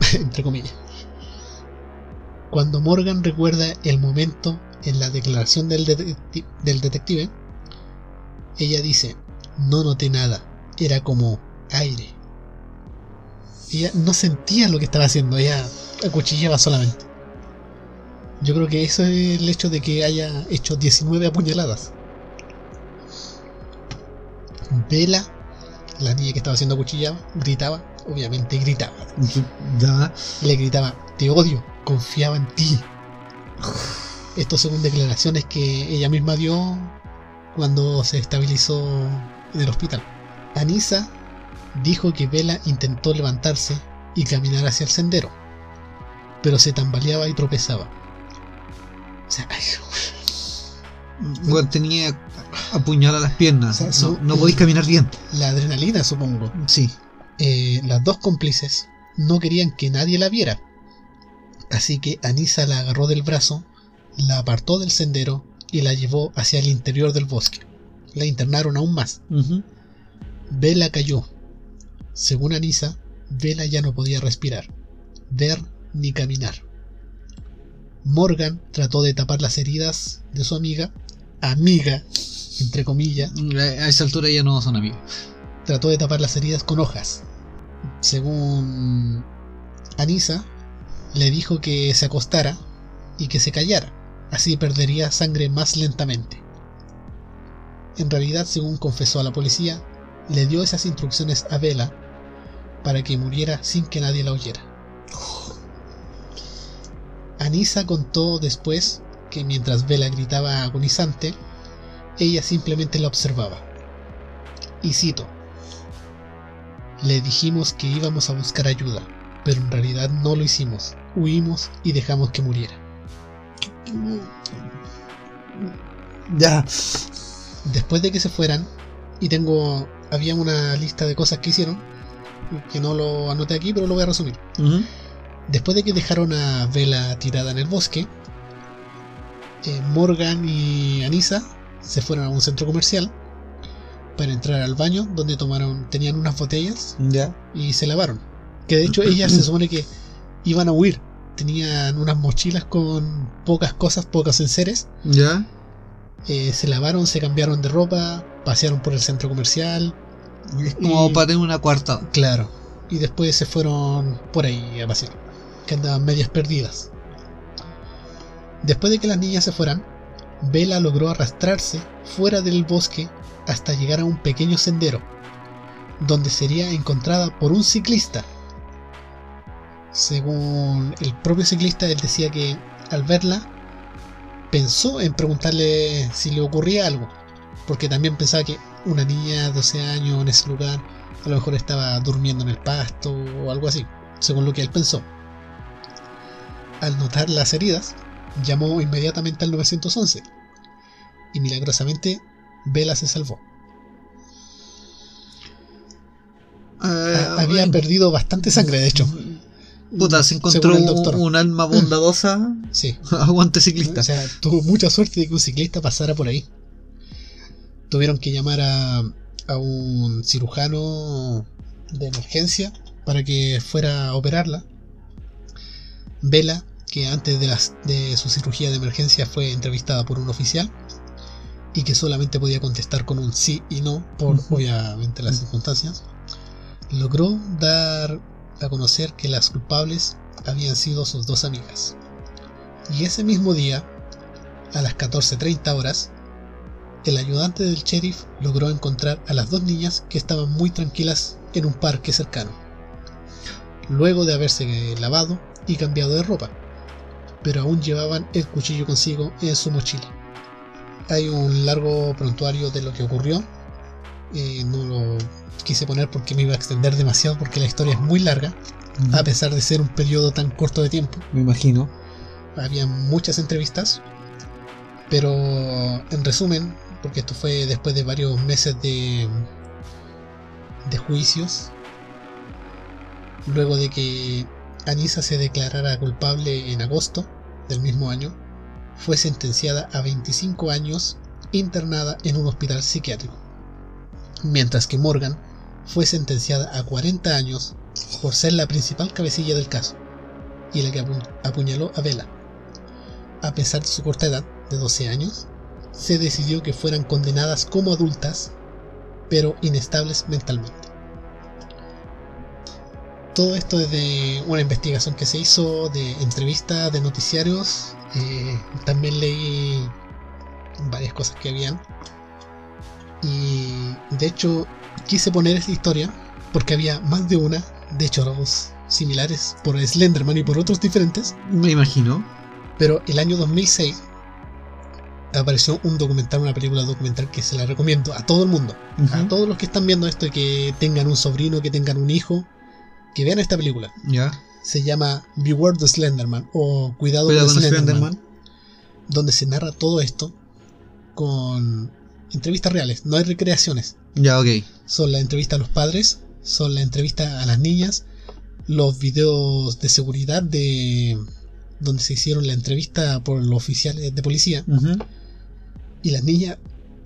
Entre comillas. Cuando Morgan recuerda el momento en la declaración del, detecti- del detective, ella dice, no noté nada, era como aire. Ella no sentía lo que estaba haciendo, ella acuchillaba solamente. Yo creo que eso es el hecho de que haya hecho 19 apuñaladas. Vela, la niña que estaba siendo acuchillada, gritaba, obviamente gritaba. Le gritaba, te odio, confiaba en ti. Esto según declaraciones que ella misma dio cuando se estabilizó en el hospital. Anisa dijo que Vela intentó levantarse y caminar hacia el sendero, pero se tambaleaba y tropezaba. O sea, Bueno, tenía apuñalada las piernas. O sea, su- no, no podéis caminar bien. La adrenalina, supongo. Sí. Eh, las dos cómplices no querían que nadie la viera. Así que Anisa la agarró del brazo, la apartó del sendero y la llevó hacia el interior del bosque. La internaron aún más. Ujú. Vela cayó. Según Anisa, Vela ya no podía respirar, ver ni caminar. Morgan trató de tapar las heridas de su amiga, amiga, entre comillas, A esa altura ya no son amigos. trató de tapar las heridas con hojas. Según Anisa, le dijo que se acostara y que se callara, así perdería sangre más lentamente. En realidad, según confesó a la policía, le dio esas instrucciones a Vela para que muriera sin que nadie la oyera. Anisa contó después que mientras Vela gritaba agonizante, ella simplemente la observaba. Y cito, le dijimos que íbamos a buscar ayuda, pero en realidad no lo hicimos. Huimos y dejamos que muriera. Ya. Después de que se fueran, y tengo. Había una lista de cosas que hicieron, que no lo anoté aquí, pero lo voy a resumir. Después de que dejaron a Vela tirada en el bosque, eh, Morgan y Anisa se fueron a un centro comercial para entrar al baño donde tomaron tenían unas botellas y se lavaron. Que de hecho ellas se supone que iban a huir. Tenían unas mochilas con pocas cosas, pocos enseres. Ya. Eh, se lavaron, se cambiaron de ropa, pasearon por el centro comercial. Es como Y- para tener una cuarta. Claro. Y después se fueron por ahí a pasear. Que andaban medias perdidas. Después de que las niñas se fueran, Bella logró arrastrarse fuera del bosque hasta llegar a un pequeño sendero, donde sería encontrada por un ciclista. Según el propio ciclista, él decía que al verla pensó en preguntarle si le ocurría algo, porque también pensaba que una niña de 12 años en ese lugar a lo mejor estaba durmiendo en el pasto o algo así, según lo que él pensó. Al notar las heridas, llamó inmediatamente al 911 y milagrosamente Vela se salvó. Ha- Había perdido bastante sangre, de hecho. Puta, se encontró un, alma bondadosa. Sí. Aguante ciclista. O sea, tuvo mucha suerte de que un ciclista pasara por ahí. Tuvieron que llamar a, a un cirujano de emergencia para que fuera a operarla. Vela, que antes de, las, de su cirugía de emergencia fue entrevistada por un oficial y que solamente podía contestar con un sí y no por obviamente las circunstancias, logró dar a conocer que las culpables habían sido sus dos amigas. Y ese mismo día, a las 14.30 horas, el ayudante del sheriff logró encontrar a las dos niñas que estaban muy tranquilas en un parque cercano, luego de haberse lavado y cambiado de ropa, pero aún llevaban el cuchillo consigo en su mochila. Hay un largo prontuario de lo que ocurrió, eh, no lo quise poner porque me iba a extender demasiado porque la historia es muy larga, a pesar de ser un periodo tan corto de tiempo. Me imagino. había muchas entrevistas, pero en resumen, porque esto fue después de varios meses de, de juicios, luego de que Anisa se declarara culpable en agosto del mismo año, fue sentenciada a 25 años internada en un hospital psiquiátrico, mientras que Morgan fue sentenciada a 40 años por ser la principal cabecilla del caso y la que apu- apuñaló a Vela. A pesar de su corta edad, de 12 años, se decidió que fueran condenadas como adultas, pero inestables mentalmente. Todo esto es de una investigación que se hizo, de entrevistas, de noticiarios. eh, también leí varias cosas que habían. Y de hecho quise poner esta historia porque había más de una, de hecho dos similares por Slenderman y por otros diferentes. Me imagino. Pero el año 2006 apareció un documental, una película documental que se la recomiendo a todo el mundo. A todos los que están viendo esto y que tengan un sobrino, que tengan un hijo, que vean esta película. Ya. Se llama Beware the Slenderman o Cuidado, Cuidado con con Slenderman, Slenderman. donde se narra todo esto con entrevistas reales, no hay recreaciones. Ya, ok. Son la entrevista a los padres, son la entrevista a las niñas, los videos de seguridad de donde se hicieron la entrevista por los oficiales de policía y las niñas,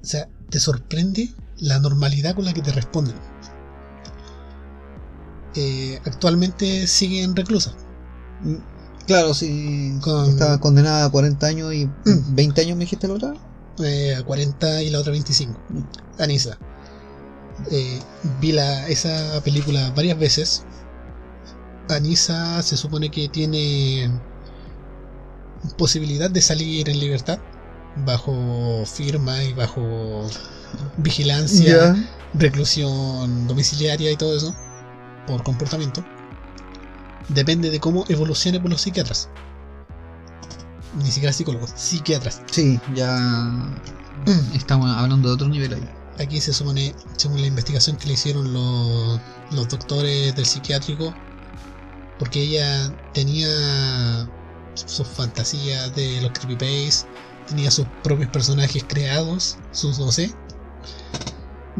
o sea, te sorprende la normalidad con la que te responden. Eh, actualmente siguen reclusas. Claro, sí. Con- Estaba condenada a 40 años y Mm. 20 años, me dijiste la otra. Eh, a 40 y la otra 25. Anisa. Eh, vi la, esa película varias veces. Anisa se supone que tiene posibilidad de salir en libertad bajo firma y bajo vigilancia, reclusión domiciliaria y todo eso por comportamiento. Depende de cómo evolucione por los psiquiatras. Ni siquiera psicólogos, psiquiatras. Sí, ya estamos hablando de otro nivel ahí. Aquí se supone, según la investigación que le hicieron los, los doctores del psiquiátrico, porque ella tenía sus fantasías de los creepypastes, tenía sus propios personajes creados, sus 12.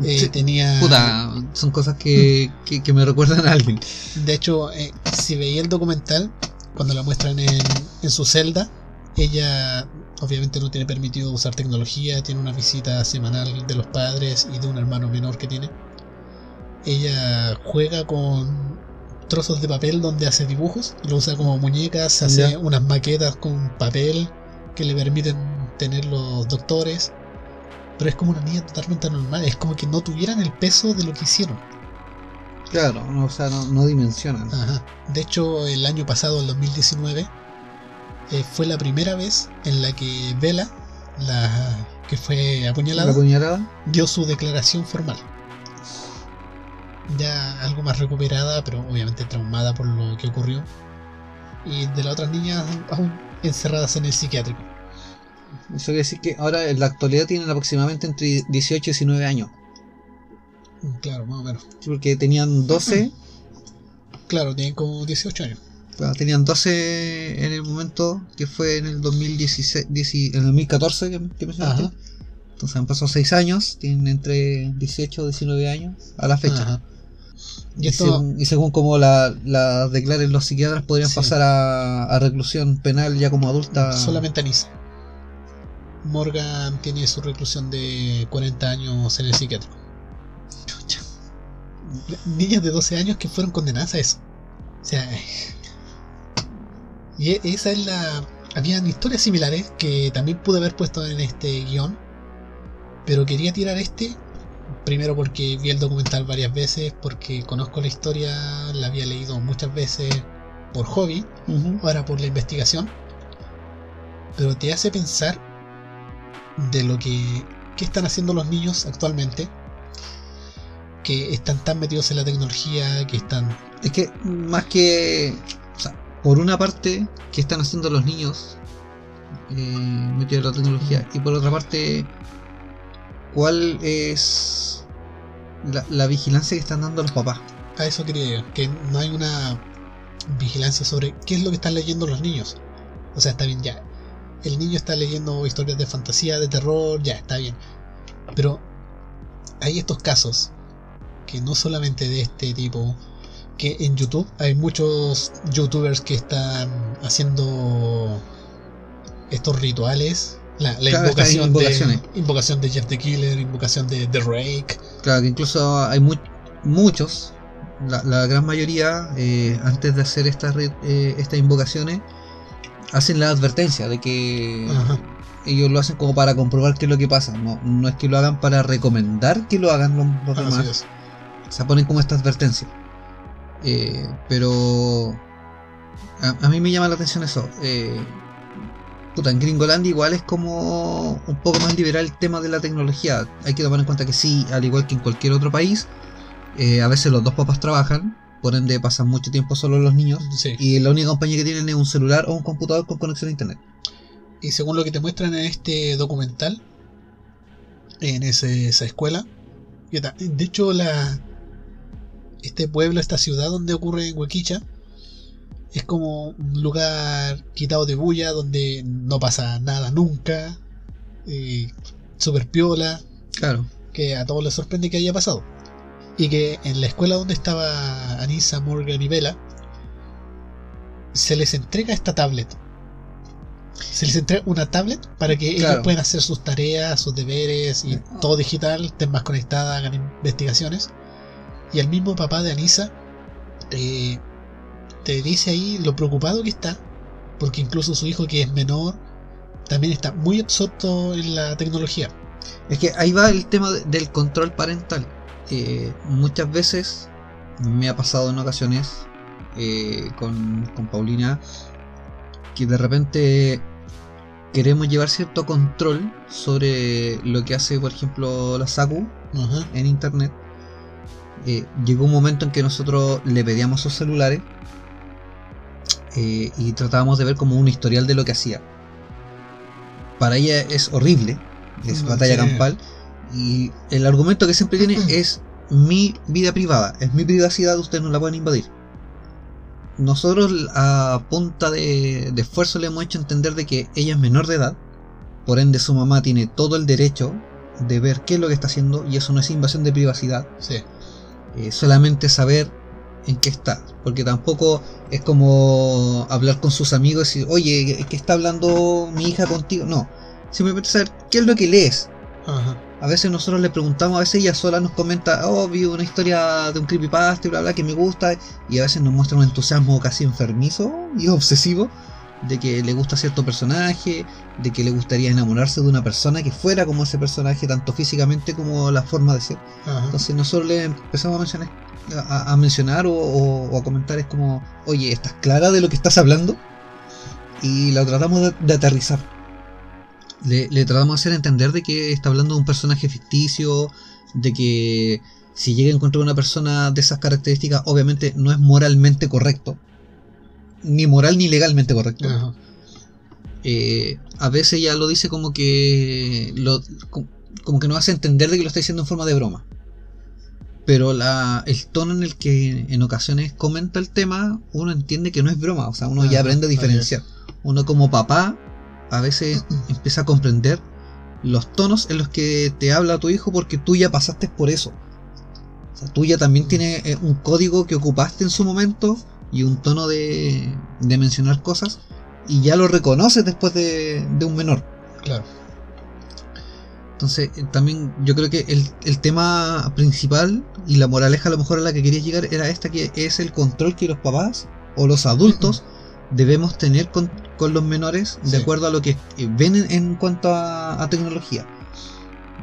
Eh, Sí. tenía. Puta, son cosas que, que, que me recuerdan a alguien. De hecho, eh, si veía el documental, cuando la muestran en, en su celda, ella obviamente no tiene permitido usar tecnología, tiene una visita semanal de los padres y de un hermano menor que tiene. Ella juega con trozos de papel donde hace dibujos, lo usa como muñecas, hace unas maquetas con papel que le permiten tener los doctores. Pero es como una niña totalmente normal, es como que no tuvieran el peso de lo que hicieron. Claro, no, o sea, no, no dimensionan. Ajá. De hecho, el año pasado, el 2019, eh, fue la primera vez en la que Vela, la que fue La apuñalada, puñalada. dio su declaración formal. Ya algo más recuperada, pero obviamente traumada por lo que ocurrió. Y de las otras niñas aún encerradas en el psiquiátrico. Eso quiere decir que ahora en la actualidad tienen aproximadamente entre 18 y 19 años. Claro, más o menos. Sí, Porque tenían 12. Claro, tienen como 18 años. Tenían 12 en el momento que fue en el 2016, dieci- en el 2014 que, que mencionaste. Ajá. Entonces han pasado 6 años, tienen entre 18 y 19 años a la fecha. Ajá. Y Y, esto, según, y según como la, la declaren los psiquiatras, podrían Sí. pasar a, a reclusión penal ya como adulta. Solamente Anissa. Morgan tiene su reclusión de 40 años en el psiquiátrico. Niñas de 12 años que fueron condenadas a eso. O sea. Y e- esa es la. Habían historias similares que también pude haber puesto en este guion. Pero quería tirar este. Primero porque vi el documental varias veces, porque conozco la historia, la había leído muchas veces por hobby ahora por la investigación, pero te hace pensar de lo que, que están haciendo los niños actualmente, que están tan metidos en la tecnología, que están... Es que más que. Por una parte, ¿qué están haciendo los niños eh, metidos en la tecnología? Y por otra parte, ¿cuál es la, la vigilancia que están dando los papás? A eso quería llegar, que no hay una vigilancia sobre qué es lo que están leyendo los niños. O sea, está bien, ya. El niño está leyendo historias de fantasía, de terror, ya, está bien. Pero hay estos casos, que no solamente de este tipo, que en YouTube hay muchos youtubers que están haciendo estos rituales. La, la Claro, estas invocación, de, invocación de Jeff the Killer, invocación de The Rake. Claro, que incluso hay mu- muchos, la, la gran mayoría, eh, antes de hacer estas eh, estas invocaciones, hacen la advertencia de que Ajá. ellos lo hacen como para comprobar qué es lo que pasa. No, no es que lo hagan para recomendar que lo hagan los, demás. es. Se ponen como esta advertencia. Eh, pero a, a mí me llama la atención eso. Eh, puta, en Gringolandia igual es como un poco más liberal el tema de la tecnología. Hay que tomar en cuenta que sí, al igual que en cualquier otro país, eh, a veces los dos papás trabajan, por ende pasan mucho tiempo solo los niños. Sí. Y la única compañía que tienen es un celular o un computador con conexión a internet. Y según lo que te muestran en este documental, en ese- esa escuela, de hecho la este pueblo, esta ciudad donde ocurre en Huequicha, es como un lugar quitado de bulla donde no pasa nada nunca. eh, super piola, Claro. que a todos les sorprende que haya pasado. Y que en la escuela donde estaba Anissa, Morgan y Bella, se les entrega esta tablet. Se les entrega una tablet para que Claro. ellos puedan hacer sus tareas, sus deberes y todo digital, estén más conectadas, hagan investigaciones. Y el mismo papá de Anissa eh, te dice ahí lo preocupado que está, porque incluso su hijo que es menor también está muy absorto en la tecnología. Es que ahí va el tema de- del control parental. Eh, muchas veces me ha pasado en ocasiones eh, con, con Paulina que de repente queremos llevar cierto control sobre lo que hace, por ejemplo, la Saku Ajá. en internet. Eh, llegó un momento en que nosotros le pedíamos sus celulares eh, y tratábamos de ver como un historial de lo que hacía. Para ella es horrible, es batalla sí. campal y el argumento que siempre tiene es mi vida privada, es mi privacidad, ustedes no la pueden invadir. Nosotros a punta de, de esfuerzo le hemos hecho entender de que ella es menor de edad, por ende su mamá tiene todo el derecho de ver qué es lo que está haciendo y eso no es invasión de privacidad, Sí. Eh, solamente saber en qué está, porque tampoco es como hablar con sus amigos y oye, ¿qué está hablando mi hija contigo? No, simplemente saber qué es lo que lees. Ajá. A veces nosotros le preguntamos, a veces ella sola nos comenta, oh, vi una historia de un creepypasta y bla bla que me gusta, y a veces nos muestra un entusiasmo casi enfermizo y obsesivo de que le gusta cierto personaje, de que le gustaría enamorarse de una persona que fuera como ese personaje, tanto físicamente como la forma de ser. Ajá. Entonces nosotros le empezamos a mencionar, a, a mencionar o, o- o a comentar es como, oye, ¿estás clara de lo que estás hablando? Y la tratamos de, de aterrizar. Le, le tratamos de hacer entender de que está hablando de un personaje ficticio, de que si llega a encontrar una persona de esas características, obviamente no es moralmente correcto. Ni moral ni legalmente correcto. Ajá. Eh, a veces ya lo dice como que lo, como que nos hace entender de que lo está diciendo en forma de broma. Pero la, el tono en el que en ocasiones comenta el tema, uno entiende que no es broma, o sea, uno ya aprende a diferenciar. Uno como papá a veces empieza a comprender los tonos en los que te habla tu hijo porque tú ya pasaste por eso. O sea, tú ya también tienes eh, un código que ocupaste en su momento y un tono de, de mencionar cosas y ya lo reconoces después de, de un menor. Claro. Entonces, eh, también yo creo que el, el tema principal y la moraleja a lo mejor a la que querías llegar era esta, que es el control que los papás o los adultos debemos tener con, con los menores de Sí. acuerdo a lo que eh, ven en, en cuanto a, a tecnología.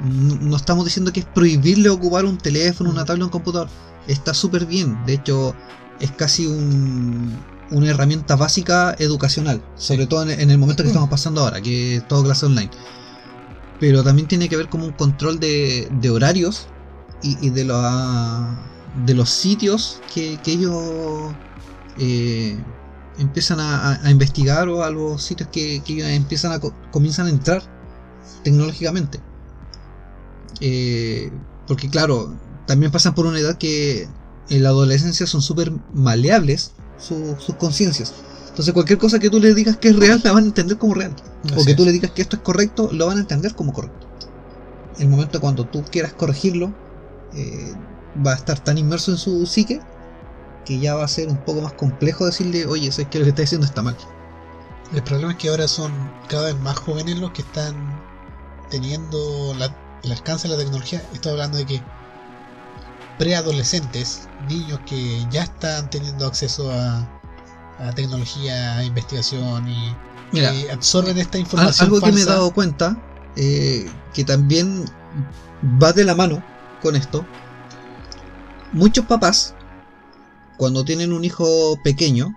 No, no estamos diciendo que es prohibirle ocupar un teléfono, una tablet, un computador. Está súper bien. De hecho, es casi un- una herramienta básica educacional. Sobre todo en, en el momento que estamos pasando ahora, que es todo clase online. Pero también tiene que ver como un control de, de horarios y, y de, la- de los sitios que, que ellos eh, empiezan a, investigar o a los sitios que, que ellos empiezan a co- comienzan a entrar tecnológicamente. Eh, porque claro, también pasan por una edad que en la adolescencia son súper maleables su- sus conciencias. Entonces cualquier cosa que tú le digas que es real la van a entender como real. o Así que tú le digas que esto es correcto, lo van a entender como correcto. El momento cuando tú quieras corregirlo, eh, va a estar tan inmerso en su psique que ya va a ser un poco más complejo decirle, oye, eso es que lo que estás diciendo está mal. El problema es que ahora son cada vez más jóvenes los que están teniendo la- el alcance de la tecnología. Estoy hablando de que preadolescentes, niños que ya están teniendo acceso a, a tecnología, a investigación y Mira, absorben esta información algo que me he dado cuenta, eh, que también va de la mano con esto, muchos papás, cuando tienen un hijo pequeño,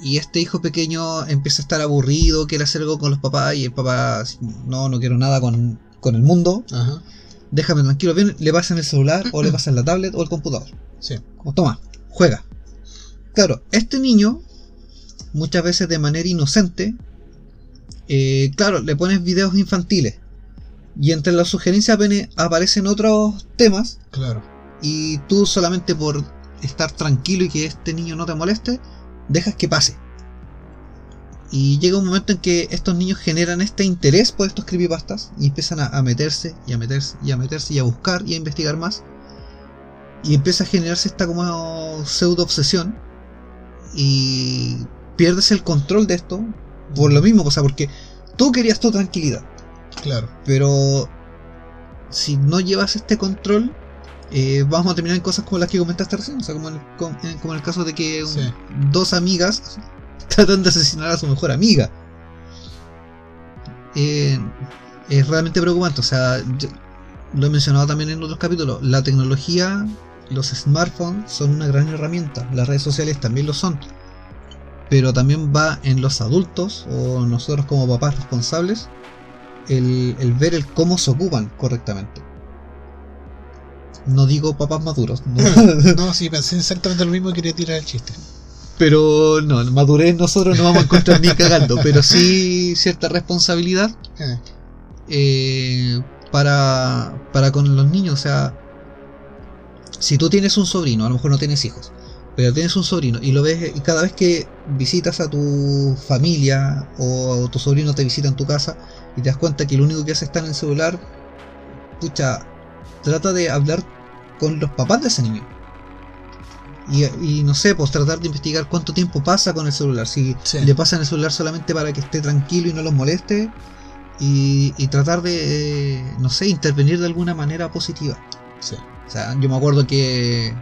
y este hijo pequeño empieza a estar aburrido, quiere hacer algo con los papás, y el papá, no, no quiero nada con, con el mundo, Ajá, déjame tranquilo, bien, le pasan el celular, o le pasan la tablet, o el computador. sí. Como, toma, juega. Claro, este niño, muchas veces de manera inocente, eh, claro, le pones videos infantiles. Y entre las sugerencias aparecen otros temas. Claro. Y tú solamente por estar tranquilo y que este niño no te moleste, dejas que pase. Y llega un momento en que estos niños generan este interés por estos creepypastas y empiezan a, a meterse y a meterse y a meterse y a buscar y a investigar más. Y empieza a generarse esta como pseudo obsesión. Y pierdes el control de esto por lo mismo, o sea, porque tú querías tu tranquilidad. Claro. Pero si no llevas este control, eh, vamos a terminar en cosas como las que comentaste recién. O sea, como en, en- como en el caso de que un- Sí. dos amigas tratan de asesinar a su mejor amiga. Eh, es realmente preocupante. O sea, lo he mencionado también en otros capítulos. La tecnología, los smartphones son una gran herramienta. Las redes sociales también lo son. Pero también va en los adultos o nosotros como papás responsables el, el ver el cómo se ocupan correctamente. No digo papás maduros. No, sí, pensé exactamente lo mismo y quería tirar el chiste. Pero no, madurez nosotros no vamos a encontrar ni cagando, pero sí cierta responsabilidad Eh, para, para con los niños. O sea, si tú tienes un sobrino, a lo mejor no tienes hijos, pero tienes un sobrino y lo ves y cada vez que visitas a tu familia o tu sobrino te visita en tu casa y te das cuenta que lo único que hace es estar en el celular, pucha, trata de hablar con los papás de ese niño. Y, y no sé, pues tratar de investigar cuánto tiempo pasa con el celular. Si Sí. le pasan el celular solamente para que esté tranquilo y no los moleste. Y, y tratar de, eh, no sé, intervenir de alguna manera positiva. sí. O sea, yo me acuerdo que,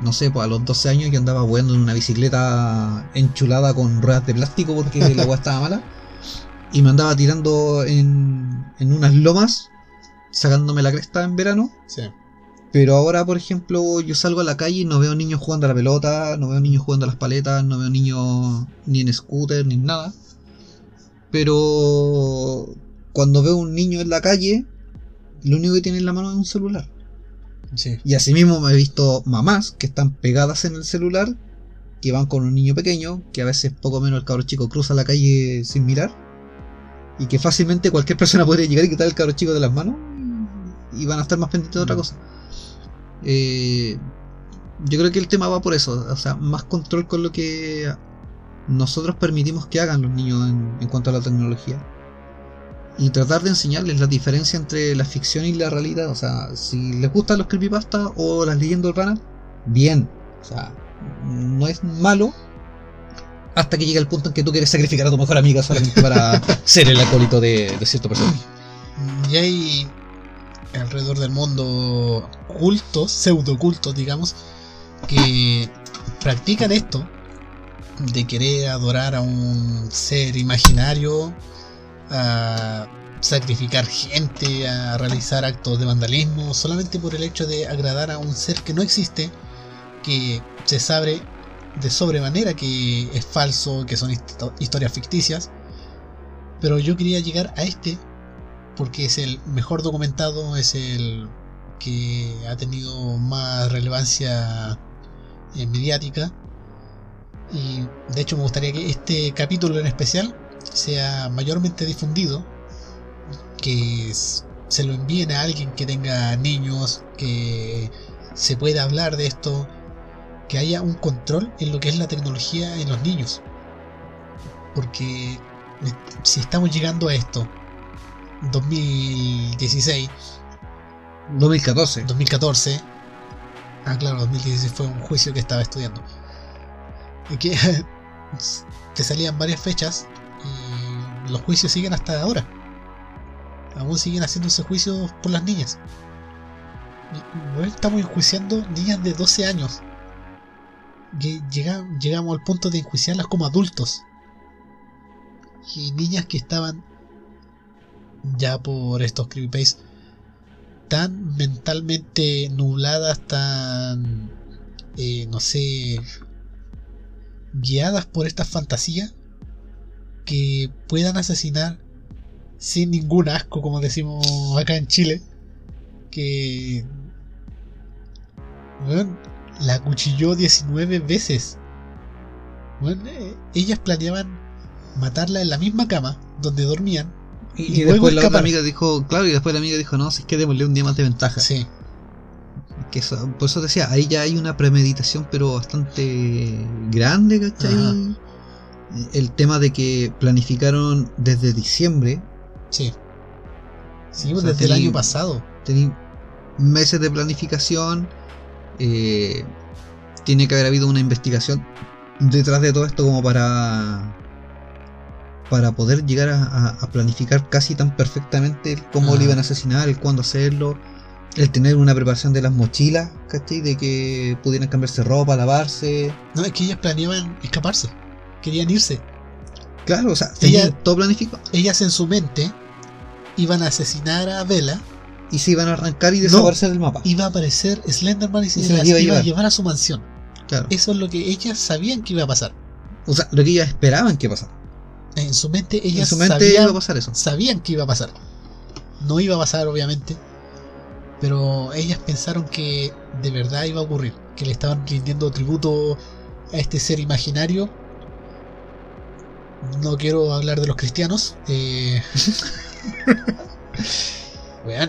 no sé, pues a los 12 años yo andaba jugando en una bicicleta enchulada con ruedas de plástico porque la agua estaba mala. Y me andaba tirando en, en unas lomas, sacándome la cresta en verano. Sí. Pero ahora, por ejemplo, yo salgo a la calle y no veo niños jugando a la pelota, no veo niños jugando a las paletas, no veo niños ni en scooter ni en nada. Pero cuando veo un niño en la calle, lo único que tiene en la mano es un celular. Sí. Y asimismo me he visto mamás que están pegadas en el celular, que van con un niño pequeño, que a veces poco menos el cabro chico cruza la calle sin mirar, y que fácilmente cualquier persona podría llegar y quitar el cabro chico de las manos y van a estar más pendientes de otra cosa. Eh, yo creo que el tema va por eso, o sea, más control con lo que nosotros permitimos que hagan los niños en, en cuanto a la tecnología. Y tratar de enseñarles la diferencia entre la ficción y la realidad. O sea, si les gustan los creepypastas o las leyendas urbanas, bien. O sea, no es malo hasta que llega el punto en que tú quieres sacrificar a tu mejor amiga solamente para ser el acólito de, de cierto personaje. Y hay alrededor del mundo cultos, pseudo cultos, digamos, que practican esto de querer adorar a un ser imaginario, a sacrificar gente, a realizar actos de vandalismo, solamente por el hecho de agradar a un ser que no existe, que se sabe de sobremanera que es falso, que son histo- historias ficticias. Pero yo quería llegar a este porque es el mejor documentado, es el que ha tenido más relevancia eh, mediática. Y de hecho me gustaría que este capítulo en especial sea mayormente difundido, que se lo envíen a alguien que tenga niños, que se pueda hablar de esto, que haya un control en lo que es la tecnología en los niños. Porque eh, si estamos llegando a esto, 2016, 2014. 2014. Ah, claro, 2016 fue un juicio que estaba estudiando. Y que te salían varias fechas y los juicios siguen hasta ahora. Aún siguen haciéndose juicios por las niñas. Estamos enjuiciando niñas de 12 años. Que llegamos al punto de enjuiciarlas como adultos. Y niñas que estaban ya por estos creepypastes tan mentalmente nubladas, tan, eh, no sé, guiadas por esta fantasía, que puedan asesinar sin ningún asco, como decimos acá en Chile, que weón, la cuchilló 19 veces. Eh, ellas planeaban matarla en la misma cama donde dormían. Y, después la otra amiga dijo, claro, y después la amiga dijo, no, si es que démosle un día más de ventaja. Sí, Que eso, por eso decía, ahí ya hay una premeditación, pero bastante grande, ¿cachai? Ajá. El tema de que planificaron desde diciembre, Sí. Sí, O sea, desde el año pasado. tenían meses de planificación, eh, tiene que haber habido una investigación detrás de todo esto como para para poder llegar a, planificar casi tan perfectamente el cómo Ajá. lo iban a asesinar, el cuándo hacerlo, el tener una preparación de las mochilas, ¿cachai? De que pudieran cambiarse ropa, lavarse. No, es que ellas planeaban escaparse. Querían irse. Claro, o sea, Ella- todo planificado. Ellas en su mente iban a asesinar a Vela. Y se iban a arrancar y desaparecer del mapa. Iba a aparecer Slenderman y se, Y se las iba a iba a llevar. a su mansión. Claro. Eso es lo que ellas sabían que iba a pasar. O sea, lo que ellos esperaban que pasara. En su mente ellas En su mente sabían, iba a pasar eso. sabían que iba a pasar. No iba a pasar, obviamente. Pero ellas pensaron que de verdad iba a ocurrir. Que le estaban rindiendo tributo a este ser imaginario. No quiero hablar de los cristianos. Eh...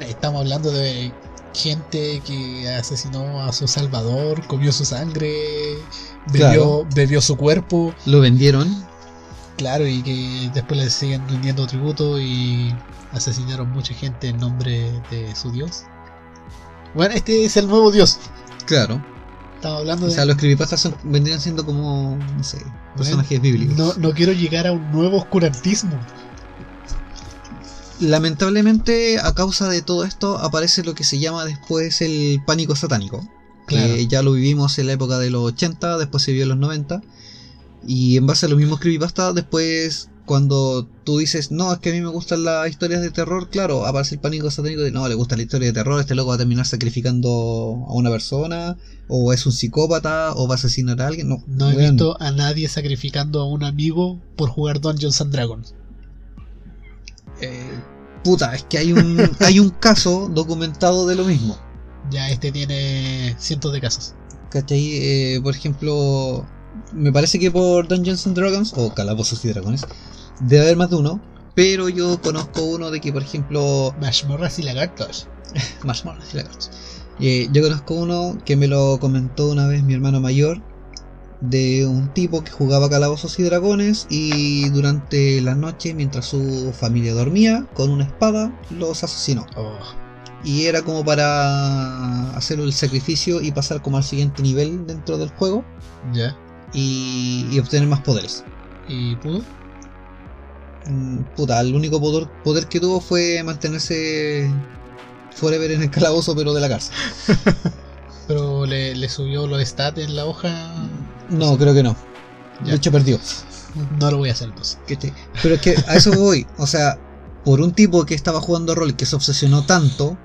Estamos hablando de gente que asesinó a su salvador, comió su sangre, bebió, Claro. bebió su cuerpo. Lo vendieron. Claro, y que después le siguen rindiendo tributo y asesinaron mucha gente en nombre de su dios. Bueno, este es el nuevo dios. Claro. Estamos hablando O de. sea, los creepypastas son, vendrían siendo como, no sé, personajes bíblicos. no, no quiero llegar a un nuevo oscurantismo. Lamentablemente, a causa de todo esto, aparece lo que se llama después el pánico satánico. Claro. Que ya lo vivimos en la época de los 80, después se vio en los 90. Y en base a los mismos creepypastas, después cuando tú dices, no, es que a mí me gustan las historias de terror, claro, aparece el pánico satánico de, no, le gusta la historia de terror, este loco va a terminar sacrificando a una persona, o es un psicópata, o va a asesinar a alguien. No, No he visto a nadie sacrificando a un amigo por jugar Dungeons and Dragons. Eh, puta, es que hay un, hay un caso documentado de lo mismo. Ya este tiene cientos de casos. ¿Cachai? Eh, por ejemplo, me parece que por Dungeons and Dragons, o Calabozos y Dragones, debe haber más de uno. Pero yo conozco uno de que, por ejemplo, Mashmorras y lagartos. Marshmallows y lagartos. Eh, yo conozco uno que me lo comentó una vez mi hermano mayor, de un tipo que jugaba Calabozos y Dragones y durante la noche, mientras su familia dormía, con una espada los asesinó. Oh, Y era como para hacer el sacrificio y pasar como al siguiente nivel dentro del juego ya. Y, y obtener más poderes. ¿Y pudo? Mm, Puta, el único poder, poder que tuvo fue mantenerse forever en el calabozo pero de la cárcel. Pero le, le subió los stats en la hoja. No, creo que no. Ya. De hecho perdió. No lo voy a hacer entonces. Pero es que a eso voy. O sea, por un tipo que estaba jugando rol que se obsesionó tanto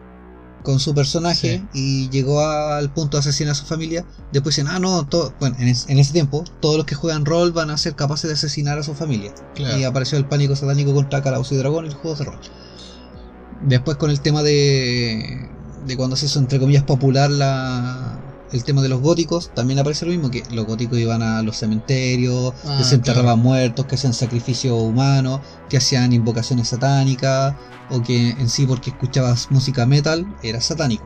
con su personaje y llegó al punto de asesinar a su familia, después dicen, ah, no, todo, bueno, en, es- en ese tiempo, todos los que juegan rol van a ser capaces de asesinar a su familia. Claro. Y apareció el pánico satánico contra Calabozos y Dragón y los juegos de rol. Después con el tema de, de cuando se hizo entre comillas popular la, el tema de los góticos, también aparece lo mismo, que los góticos iban a los cementerios, Ah, desenterraban claro. muertos, que hacían sacrificios humanos, que hacían invocaciones satánicas, o que en sí porque escuchabas música metal era satánico.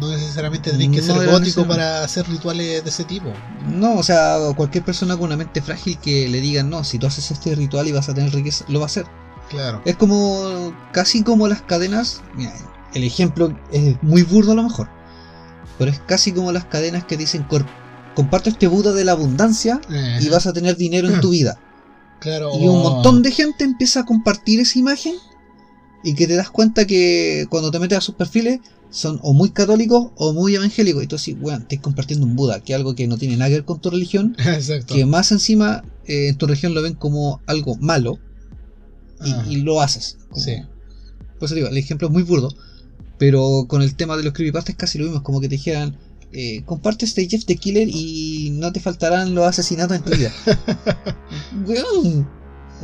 No necesariamente tenéis que No ser gótico para hacer rituales de ese tipo. No, o sea, cualquier persona con una mente frágil que le digan, no, si tú haces este ritual y vas a tener riqueza, lo va a hacer. Claro. Es como casi como las cadenas. Mira, el ejemplo es muy burdo a lo mejor. Pero es casi como las cadenas que dicen "Cor- comparte este Buda de la abundancia Eh, y vas a tener dinero en tu vida. claro. Y un montón de gente empieza a compartir esa imagen y que te das cuenta que cuando te metes a sus perfiles son o muy católicos o muy evangélicos. Y tú así, weón, estás compartiendo un Buda, que es algo que no tiene nada que ver con tu religión, Exacto. que más encima eh, en tu religión lo ven como algo malo y, Ah. y lo haces. Como- Sí. Por eso digo, el ejemplo es muy burdo, pero con el tema de los creepypastas casi lo mismo, es como que te dijeran, eh, comparte este Jeff the Killer y no te faltarán los asesinatos en tu vida.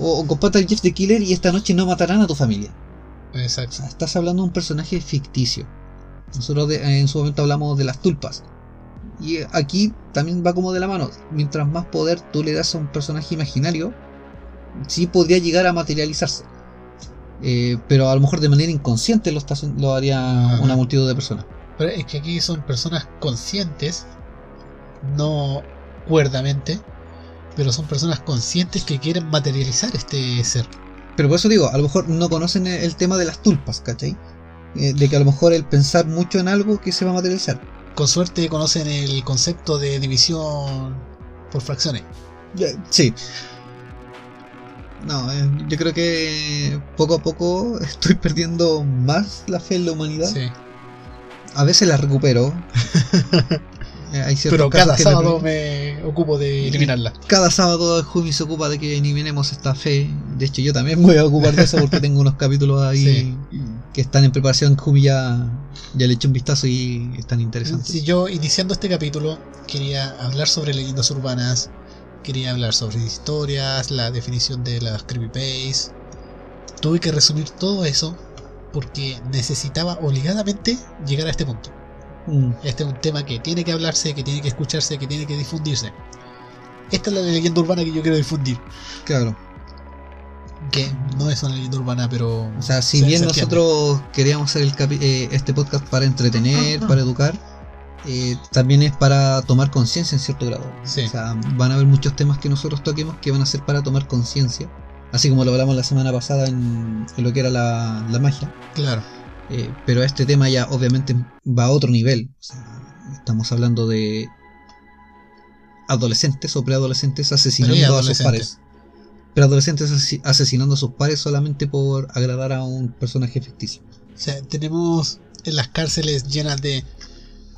O, o comparte el Jeff the Killer y esta noche no matarán a tu familia. O Exacto. sea, estás hablando de un personaje ficticio. Nosotros de- en su momento hablamos de las tulpas. Y aquí también va como de la mano. Mientras más poder tú le das a un personaje imaginario, sí podría llegar a materializarse. Eh, pero a lo mejor de manera inconsciente lo, está lo haría Ajá. una multitud de personas. Pero es que aquí son personas conscientes, no cuerdamente, pero son personas conscientes que quieren materializar este ser. Pero por eso digo, a lo mejor no conocen el el tema de las tulpas, ¿cachai? Eh, de que a lo mejor el pensar mucho en algo que se va a materializar. Con suerte conocen el concepto de división por fracciones. Sí. No, eh, yo creo que poco a poco estoy perdiendo más la fe en la humanidad. Sí. A veces la recupero. Eh, Hay Pero cada sábado me- me ocupo de eliminarla. Cada sábado Jumi se ocupa de que eliminemos esta fe. De hecho, yo también voy a ocupar de eso porque tengo unos capítulos ahí Sí. que están en preparación. Jumi ya, ya le eché un vistazo y están interesantes. Si yo, iniciando este capítulo, quería hablar sobre leyendas urbanas, quería hablar sobre historias, la definición de las creepypastes. Tuve que resumir todo eso porque necesitaba obligadamente llegar a este punto. Mm, Este es un tema que tiene que hablarse, que tiene que escucharse, que tiene que difundirse. Esta es la leyenda urbana que yo quiero difundir. claro. Que no es una leyenda urbana, pero. O sea, si se- bien se nosotros queríamos hacer el capi- eh, este podcast para entretener, para educar, eh, también es para tomar conciencia en cierto grado. Sí. O sea, van a haber muchos temas que nosotros toquemos que van a ser para tomar conciencia. Así como lo hablamos la semana pasada en, en lo que era la, la magia. Claro. Eh, pero este tema ya obviamente va a otro nivel. O sea, estamos hablando de adolescentes o preadolescentes asesinando a sus pares. Preadolescentes asesinando a sus pares solamente por agradar a un personaje ficticio. O sea, tenemos en las cárceles llenas de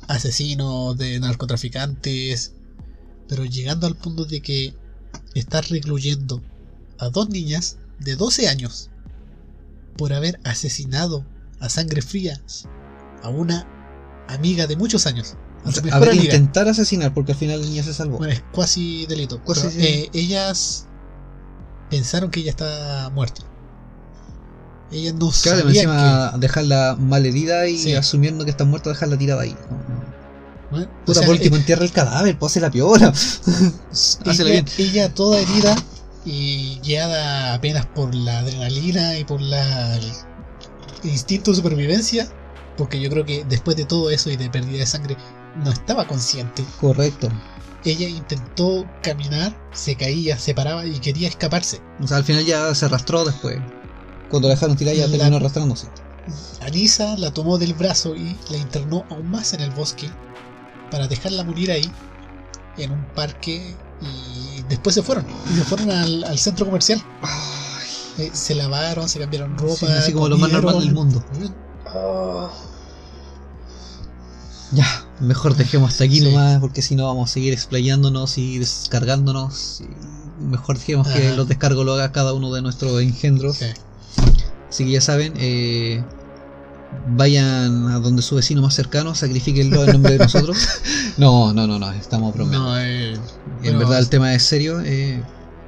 asesinos, de narcotraficantes, pero llegando al punto de que estás recluyendo a dos niñas de 12 años por haber asesinado a sangre fría a una amiga de muchos años. O sea, intentar asesinar porque al final la niña se salvó. Bueno, es cuasi delito. Cuasi, pero, sí. eh, ellas pensaron que ella está muerta. Ellas no claro, y sabían encima dejarla mal herida y Sí. asumiendo que está muerta, dejarla tirada ahí. que... o Puta, sea, por último, eh, entierra el cadáver, pues hace la piola. Ella, bien. ella toda herida y guiada apenas por la adrenalina y por la el instinto de supervivencia, porque yo creo que después de todo eso y de pérdida de sangre no estaba consciente. Correcto. Ella intentó caminar, se caía, se paraba y quería escaparse. O sea, al final ya se arrastró después. Cuando la dejaron tirar ya La- terminó arrastrándose. Anisa la tomó del brazo y la internó aún más en el bosque para dejarla morir ahí en un parque y después se fueron y se fueron al, al centro comercial Eh, se lavaron se cambiaron ropa Sí, así como lo más normal del mundo. Ah, Ya, mejor dejemos hasta aquí Sí. nomás, porque si no vamos a seguir explayándonos y descargándonos. y mejor dejemos que los descargos lo haga cada uno de nuestros engendros. sí. Así que ya saben, eh, vayan a donde su vecino más cercano, sacrifíquenlo en nombre de nosotros. No, no, no, no, estamos bromeando. no, eh, en verdad el tema es serio. eh,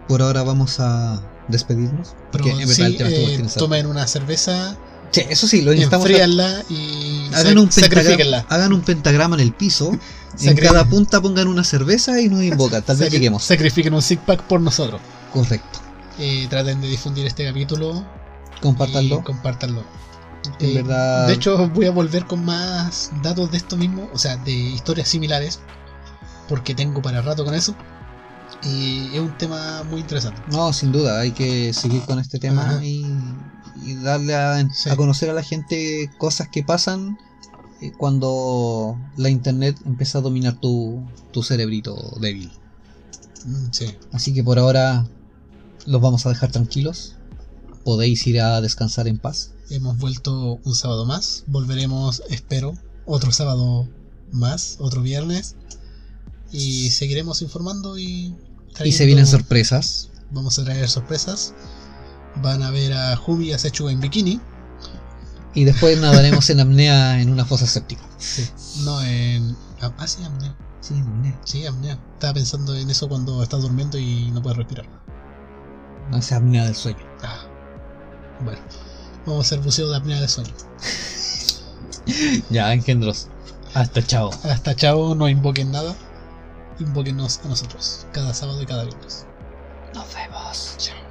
por ahora vamos a despedirnos. pero Porque en verdad sí, el tema eh, tomen una cerveza Sí, eso sí, lo necesitamos. enfríanla y Hagan un, pentagrama, hagan un pentagrama en el piso. En cada punta pongan una cerveza y nos invocan. Tal vez lleguemos. sacrifiquen un six pack por nosotros Correcto. Traten de difundir este capítulo Compártanlo. y compártanlo En Eh, verdad. De hecho, voy a volver con más datos de esto mismo, o sea, de historias similares, porque tengo para rato con eso. Y es un tema muy interesante. No, sin duda, hay que seguir con este tema y, y darle a, Sí. a conocer a la gente cosas que pasan eh, cuando la internet empieza a dominar tu, tu cerebrito débil. Mm, Sí. Así que por ahora los vamos a dejar tranquilos. Podéis ir a descansar en paz. Hemos vuelto un sábado más. Volveremos, espero, otro sábado más, otro viernes. Y seguiremos informando y. Y se vienen sorpresas. Vamos a traer sorpresas. Van a ver a Jumi y a Sechu en bikini. Y después nadaremos en apnea en una fosa séptica. Sí. No en. Ah, sí, apnea. Sí, apnea. Sí, apnea. Estaba pensando en eso cuando estás durmiendo y no puedes respirar. No es apnea del sueño. Bueno. Vamos a hacer buceo de apnea de sueño. Ya, engendros. Hasta chao. Hasta chao, no invoquen nada. Invóquenos a nosotros. Cada sábado y cada viernes. Nos vemos. Chao.